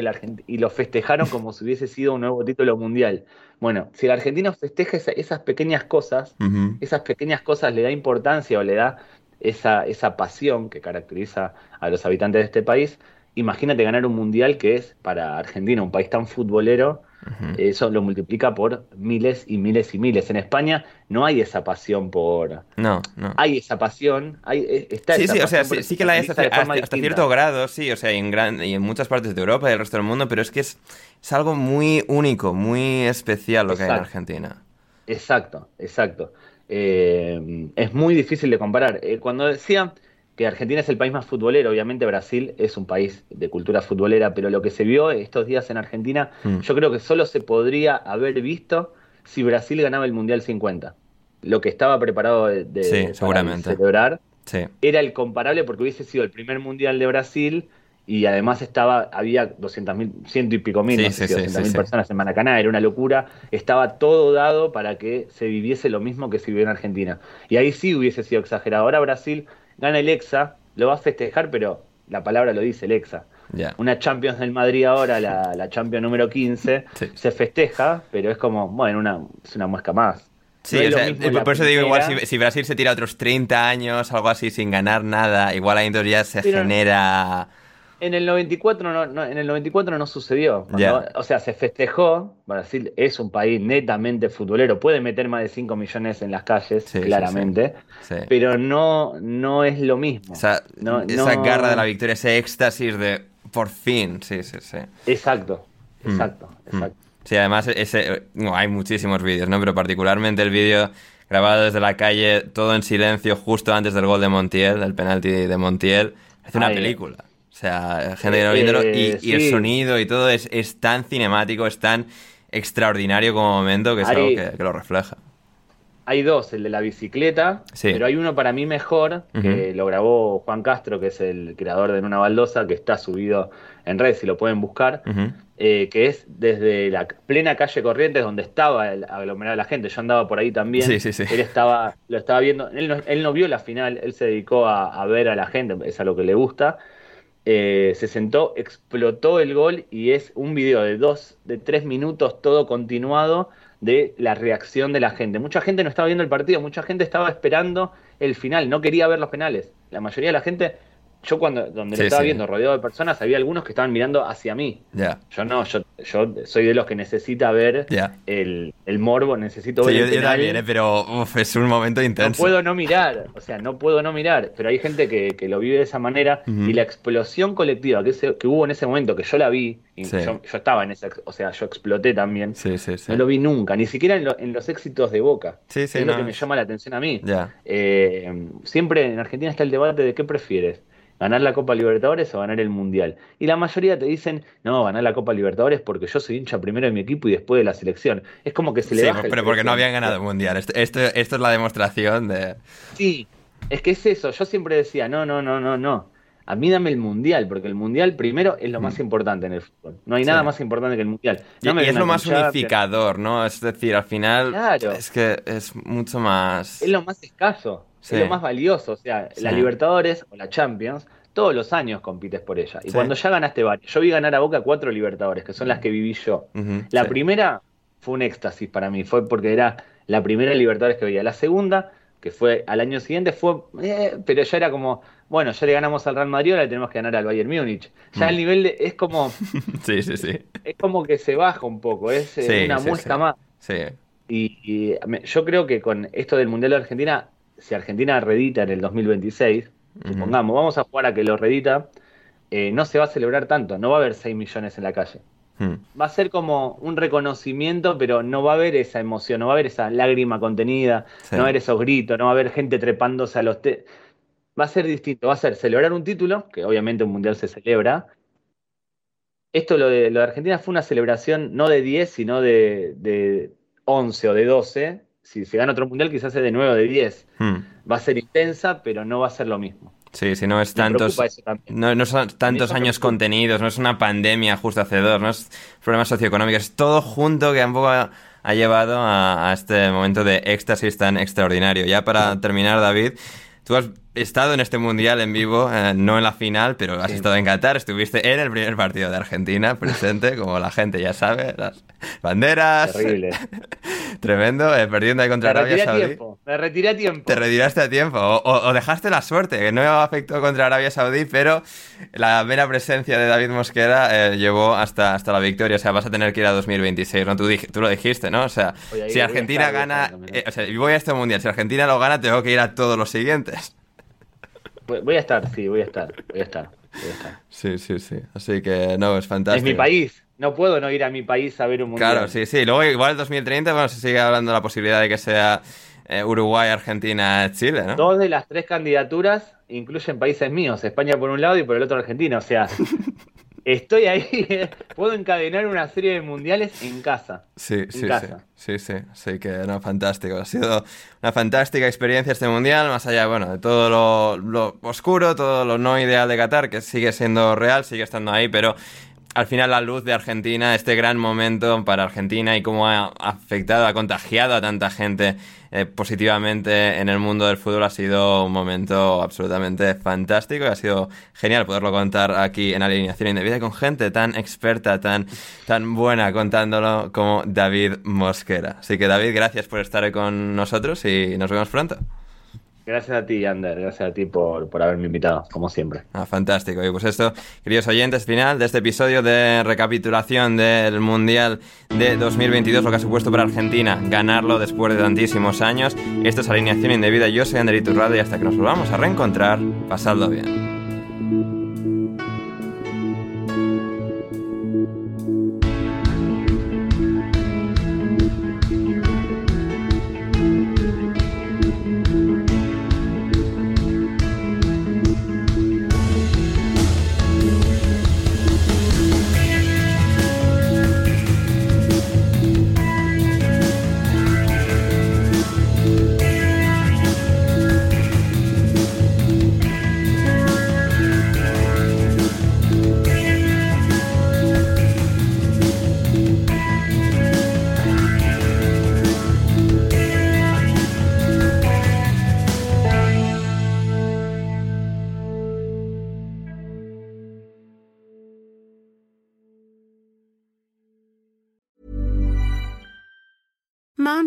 y, lo festejaron como si hubiese sido un nuevo título mundial. Bueno, si el argentino festeja esas pequeñas cosas, esas pequeñas cosas le da importancia o le da esa, esa pasión que caracteriza a los habitantes de este país, imagínate ganar un mundial que es para Argentina, un país tan futbolero, eso lo multiplica por miles y miles y miles. En España no hay esa pasión por. No, no. Hay esa pasión. Hay, eh, está sí, sí, o sea, sí, que la hay hasta, cierto grado, sí, o sea, y en, gran, y en muchas partes de Europa y el resto del mundo, pero es que es, es algo muy único, muy especial lo que hay en Argentina. Exacto, exacto. Eh, es muy difícil de comparar. Eh, cuando decía que Argentina es el país más futbolero, obviamente Brasil es un país de cultura futbolera, pero lo que se vio estos días en Argentina, mm. yo creo que solo se podría haber visto si Brasil ganaba el Mundial 50. Lo que estaba preparado de, celebrar era el comparable porque hubiese sido el primer Mundial de Brasil y además estaba había 200.000, ciento y pico mil, personas en Maracaná, era una locura, estaba todo dado para que se viviese lo mismo que se vivió en Argentina. Y ahí sí hubiese sido exagerado. Ahora Brasil gana el EXA, lo va a festejar, pero la palabra lo dice el EXA. Una Champions del Madrid ahora, la, la Champions número 15, se festeja, pero es como, bueno, una, es una muesca más. Sí, por eso digo, igual si, Brasil se tira otros 30 años, algo así, sin ganar nada, igual ahí entonces ya se genera... En el 94 no, en el 94 no sucedió. O sea, se festejó. Brasil es un país netamente futbolero. Puede meter más de 5 millones en las calles, claramente. pero no, no es lo mismo. esa garra de la victoria, ese éxtasis de por fin. Sí, sí, sí. Exacto, mm. exacto, mm. exacto. Sí, además ese, hay muchísimos vídeos, ¿no? Pero particularmente el vídeo grabado desde la calle, todo en silencio, justo antes del gol de Montiel, del penalti de Montiel. Es una película. O sea, gente que no viéndolo y, y, el sonido y todo es, es, tan cinemático, es tan extraordinario como momento que es algo que, lo refleja. Hay dos, el de la bicicleta, pero hay uno para mí mejor, que lo grabó Juan Castro, que es el creador de una baldosa, que está subido en red, si lo pueden buscar, eh, que es desde la plena calle Corrientes, donde estaba el aglomerado de la gente. Yo andaba por ahí también. Él estaba, lo estaba viendo, él no, él no vio la final, él se dedicó a, a ver a la gente, es a lo que le gusta eh, se sentó, explotó el gol y es un video de dos, de tres minutos todo continuado de la reacción de la gente. Mucha gente no estaba viendo el partido, mucha gente estaba esperando el final, no quería ver los penales. La mayoría de la gente yo cuando donde lo estaba viendo rodeado de personas, había algunos que estaban mirando hacia mí. Yo no, yo, yo soy de los que necesita ver el, el, morbo, necesito ver el yo, también, ¿eh? pero es un momento intenso. No puedo no mirar, o sea, no puedo no mirar, pero hay gente que, que lo vive de esa manera y la explosión colectiva que, que hubo en ese momento, que yo la vi, y yo, yo, estaba en esa, o sea, yo exploté también, no lo vi nunca, ni siquiera en, en los éxitos de Boca. es lo que me llama la atención a mí. Eh, siempre en Argentina está el debate de qué prefieres ganar la Copa Libertadores o ganar el Mundial. Y la mayoría te dicen, no, ganar la Copa Libertadores porque yo soy hincha primero de mi equipo y después de la selección. Es como que se le sí, pero porque no habían ganado el Mundial. Esto, esto, es la demostración de... Sí, es que es eso. Yo siempre decía, no, no, no, no, no. A mí dame el mundial, porque el mundial primero es lo más mm. importante en el fútbol. No hay nada más importante que el mundial. y, es lo más unificador, ¿no? Es decir, al final es que es mucho más. Es lo más escaso es lo más valioso. O sea, la Libertadores o la Champions, todos los años compites por ella. Y cuando ya ganaste varios, yo vi ganar a Boca cuatro Libertadores, que son las que viví yo. la primera fue un éxtasis para mí, fue porque era la primera Libertadores que veía. La segunda, que fue al año siguiente, fue, eh, pero ya era como, bueno, ya le ganamos al Real Madrid, ahora le tenemos que ganar al Bayern Múnich. Ya el mm. nivel de, es como, sí, sí, sí. Es como que se baja un poco, es eh, una muesca más. Sí. Y, yo creo que con esto del Mundial de Argentina si Argentina redita en el 2026, supongamos, vamos a jugar a que lo redita, eh, no se va a celebrar tanto, no va a haber 6 millones en la calle. Hmm. Va a ser como un reconocimiento, pero no va a haber esa emoción, no va a haber esa lágrima contenida, no va a haber esos gritos, no va a haber gente trepándose a los... Va a ser distinto, va a ser celebrar un título, que obviamente un mundial se celebra. Esto, lo de, lo de Argentina, fue una celebración no de 10, sino de, de 11 o de 12, si se gana otro mundial, quizás es de 9 o de 10. Hmm. Va a ser intensa, pero no va a ser lo mismo. Sí, si no es tantos. No, no, son tantos años contenidos, no es una pandemia justo hace dos, no es problemas socioeconómicos, es todo junto que un poco ha, llevado a, a, este momento de éxtasis tan extraordinario. Ya para terminar, David, tú has estado en este mundial en vivo, eh, no en la final, pero has estado en Qatar, estuviste en el primer partido de Argentina, presente, como la gente ya sabe, las banderas. Terrible. Tremendo, eh, perdiendo ahí contra Arabia Saudí. Tiempo. Me retiré a tiempo. Te retiraste a tiempo, o, dejaste la suerte, que no afectó contra Arabia Saudí, pero la mera presencia de David Mosquera eh, llevó hasta, hasta la victoria. O sea, vas a tener que ir a 2026, ¿no? Tú, tú lo dijiste, ¿no? O sea, si Argentina gana, o sea, voy a este mundial, si Argentina lo gana, tengo que ir a todos los siguientes. Voy a estar, sí, voy a estar, voy a estar, Sí, sí, sí. Así que no, es fantástico. Es mi país. No puedo no ir a mi país a ver un mundial. Claro, sí, sí. Luego igual 2030 bueno, se sigue hablando de la posibilidad de que sea eh, Uruguay, Argentina, Chile, ¿no? Dos de las tres candidaturas incluyen países míos, España por un lado y por el otro Argentina. O sea, estoy ahí, puedo encadenar una serie de mundiales en casa. Sí, sí, sí, sí, sí, que no, fantástico. Ha sido una fantástica experiencia este mundial, más allá, bueno, de todo lo, oscuro, todo lo no ideal de Qatar, que sigue siendo real, sigue estando ahí, pero al final la luz de Argentina, este gran momento para Argentina y cómo ha afectado, ha contagiado a tanta gente eh, positivamente en el mundo del fútbol ha sido un momento absolutamente fantástico y ha sido genial poderlo contar aquí en Alineación Indebida con gente tan experta, tan, tan buena contándolo como David Mosquera. Así que David, gracias por estar con nosotros y nos vemos pronto. Gracias a ti, Ander. Gracias a ti por, por, haberme invitado, como siempre. Ah, fantástico. Y pues esto, queridos oyentes, final de este episodio de recapitulación del Mundial de 2022, lo que ha supuesto para Argentina ganarlo después de tantísimos años. Esto es Alineación Indebida. Yo soy Ander Iturrado y hasta que nos volvamos a reencontrar, pasadlo bien.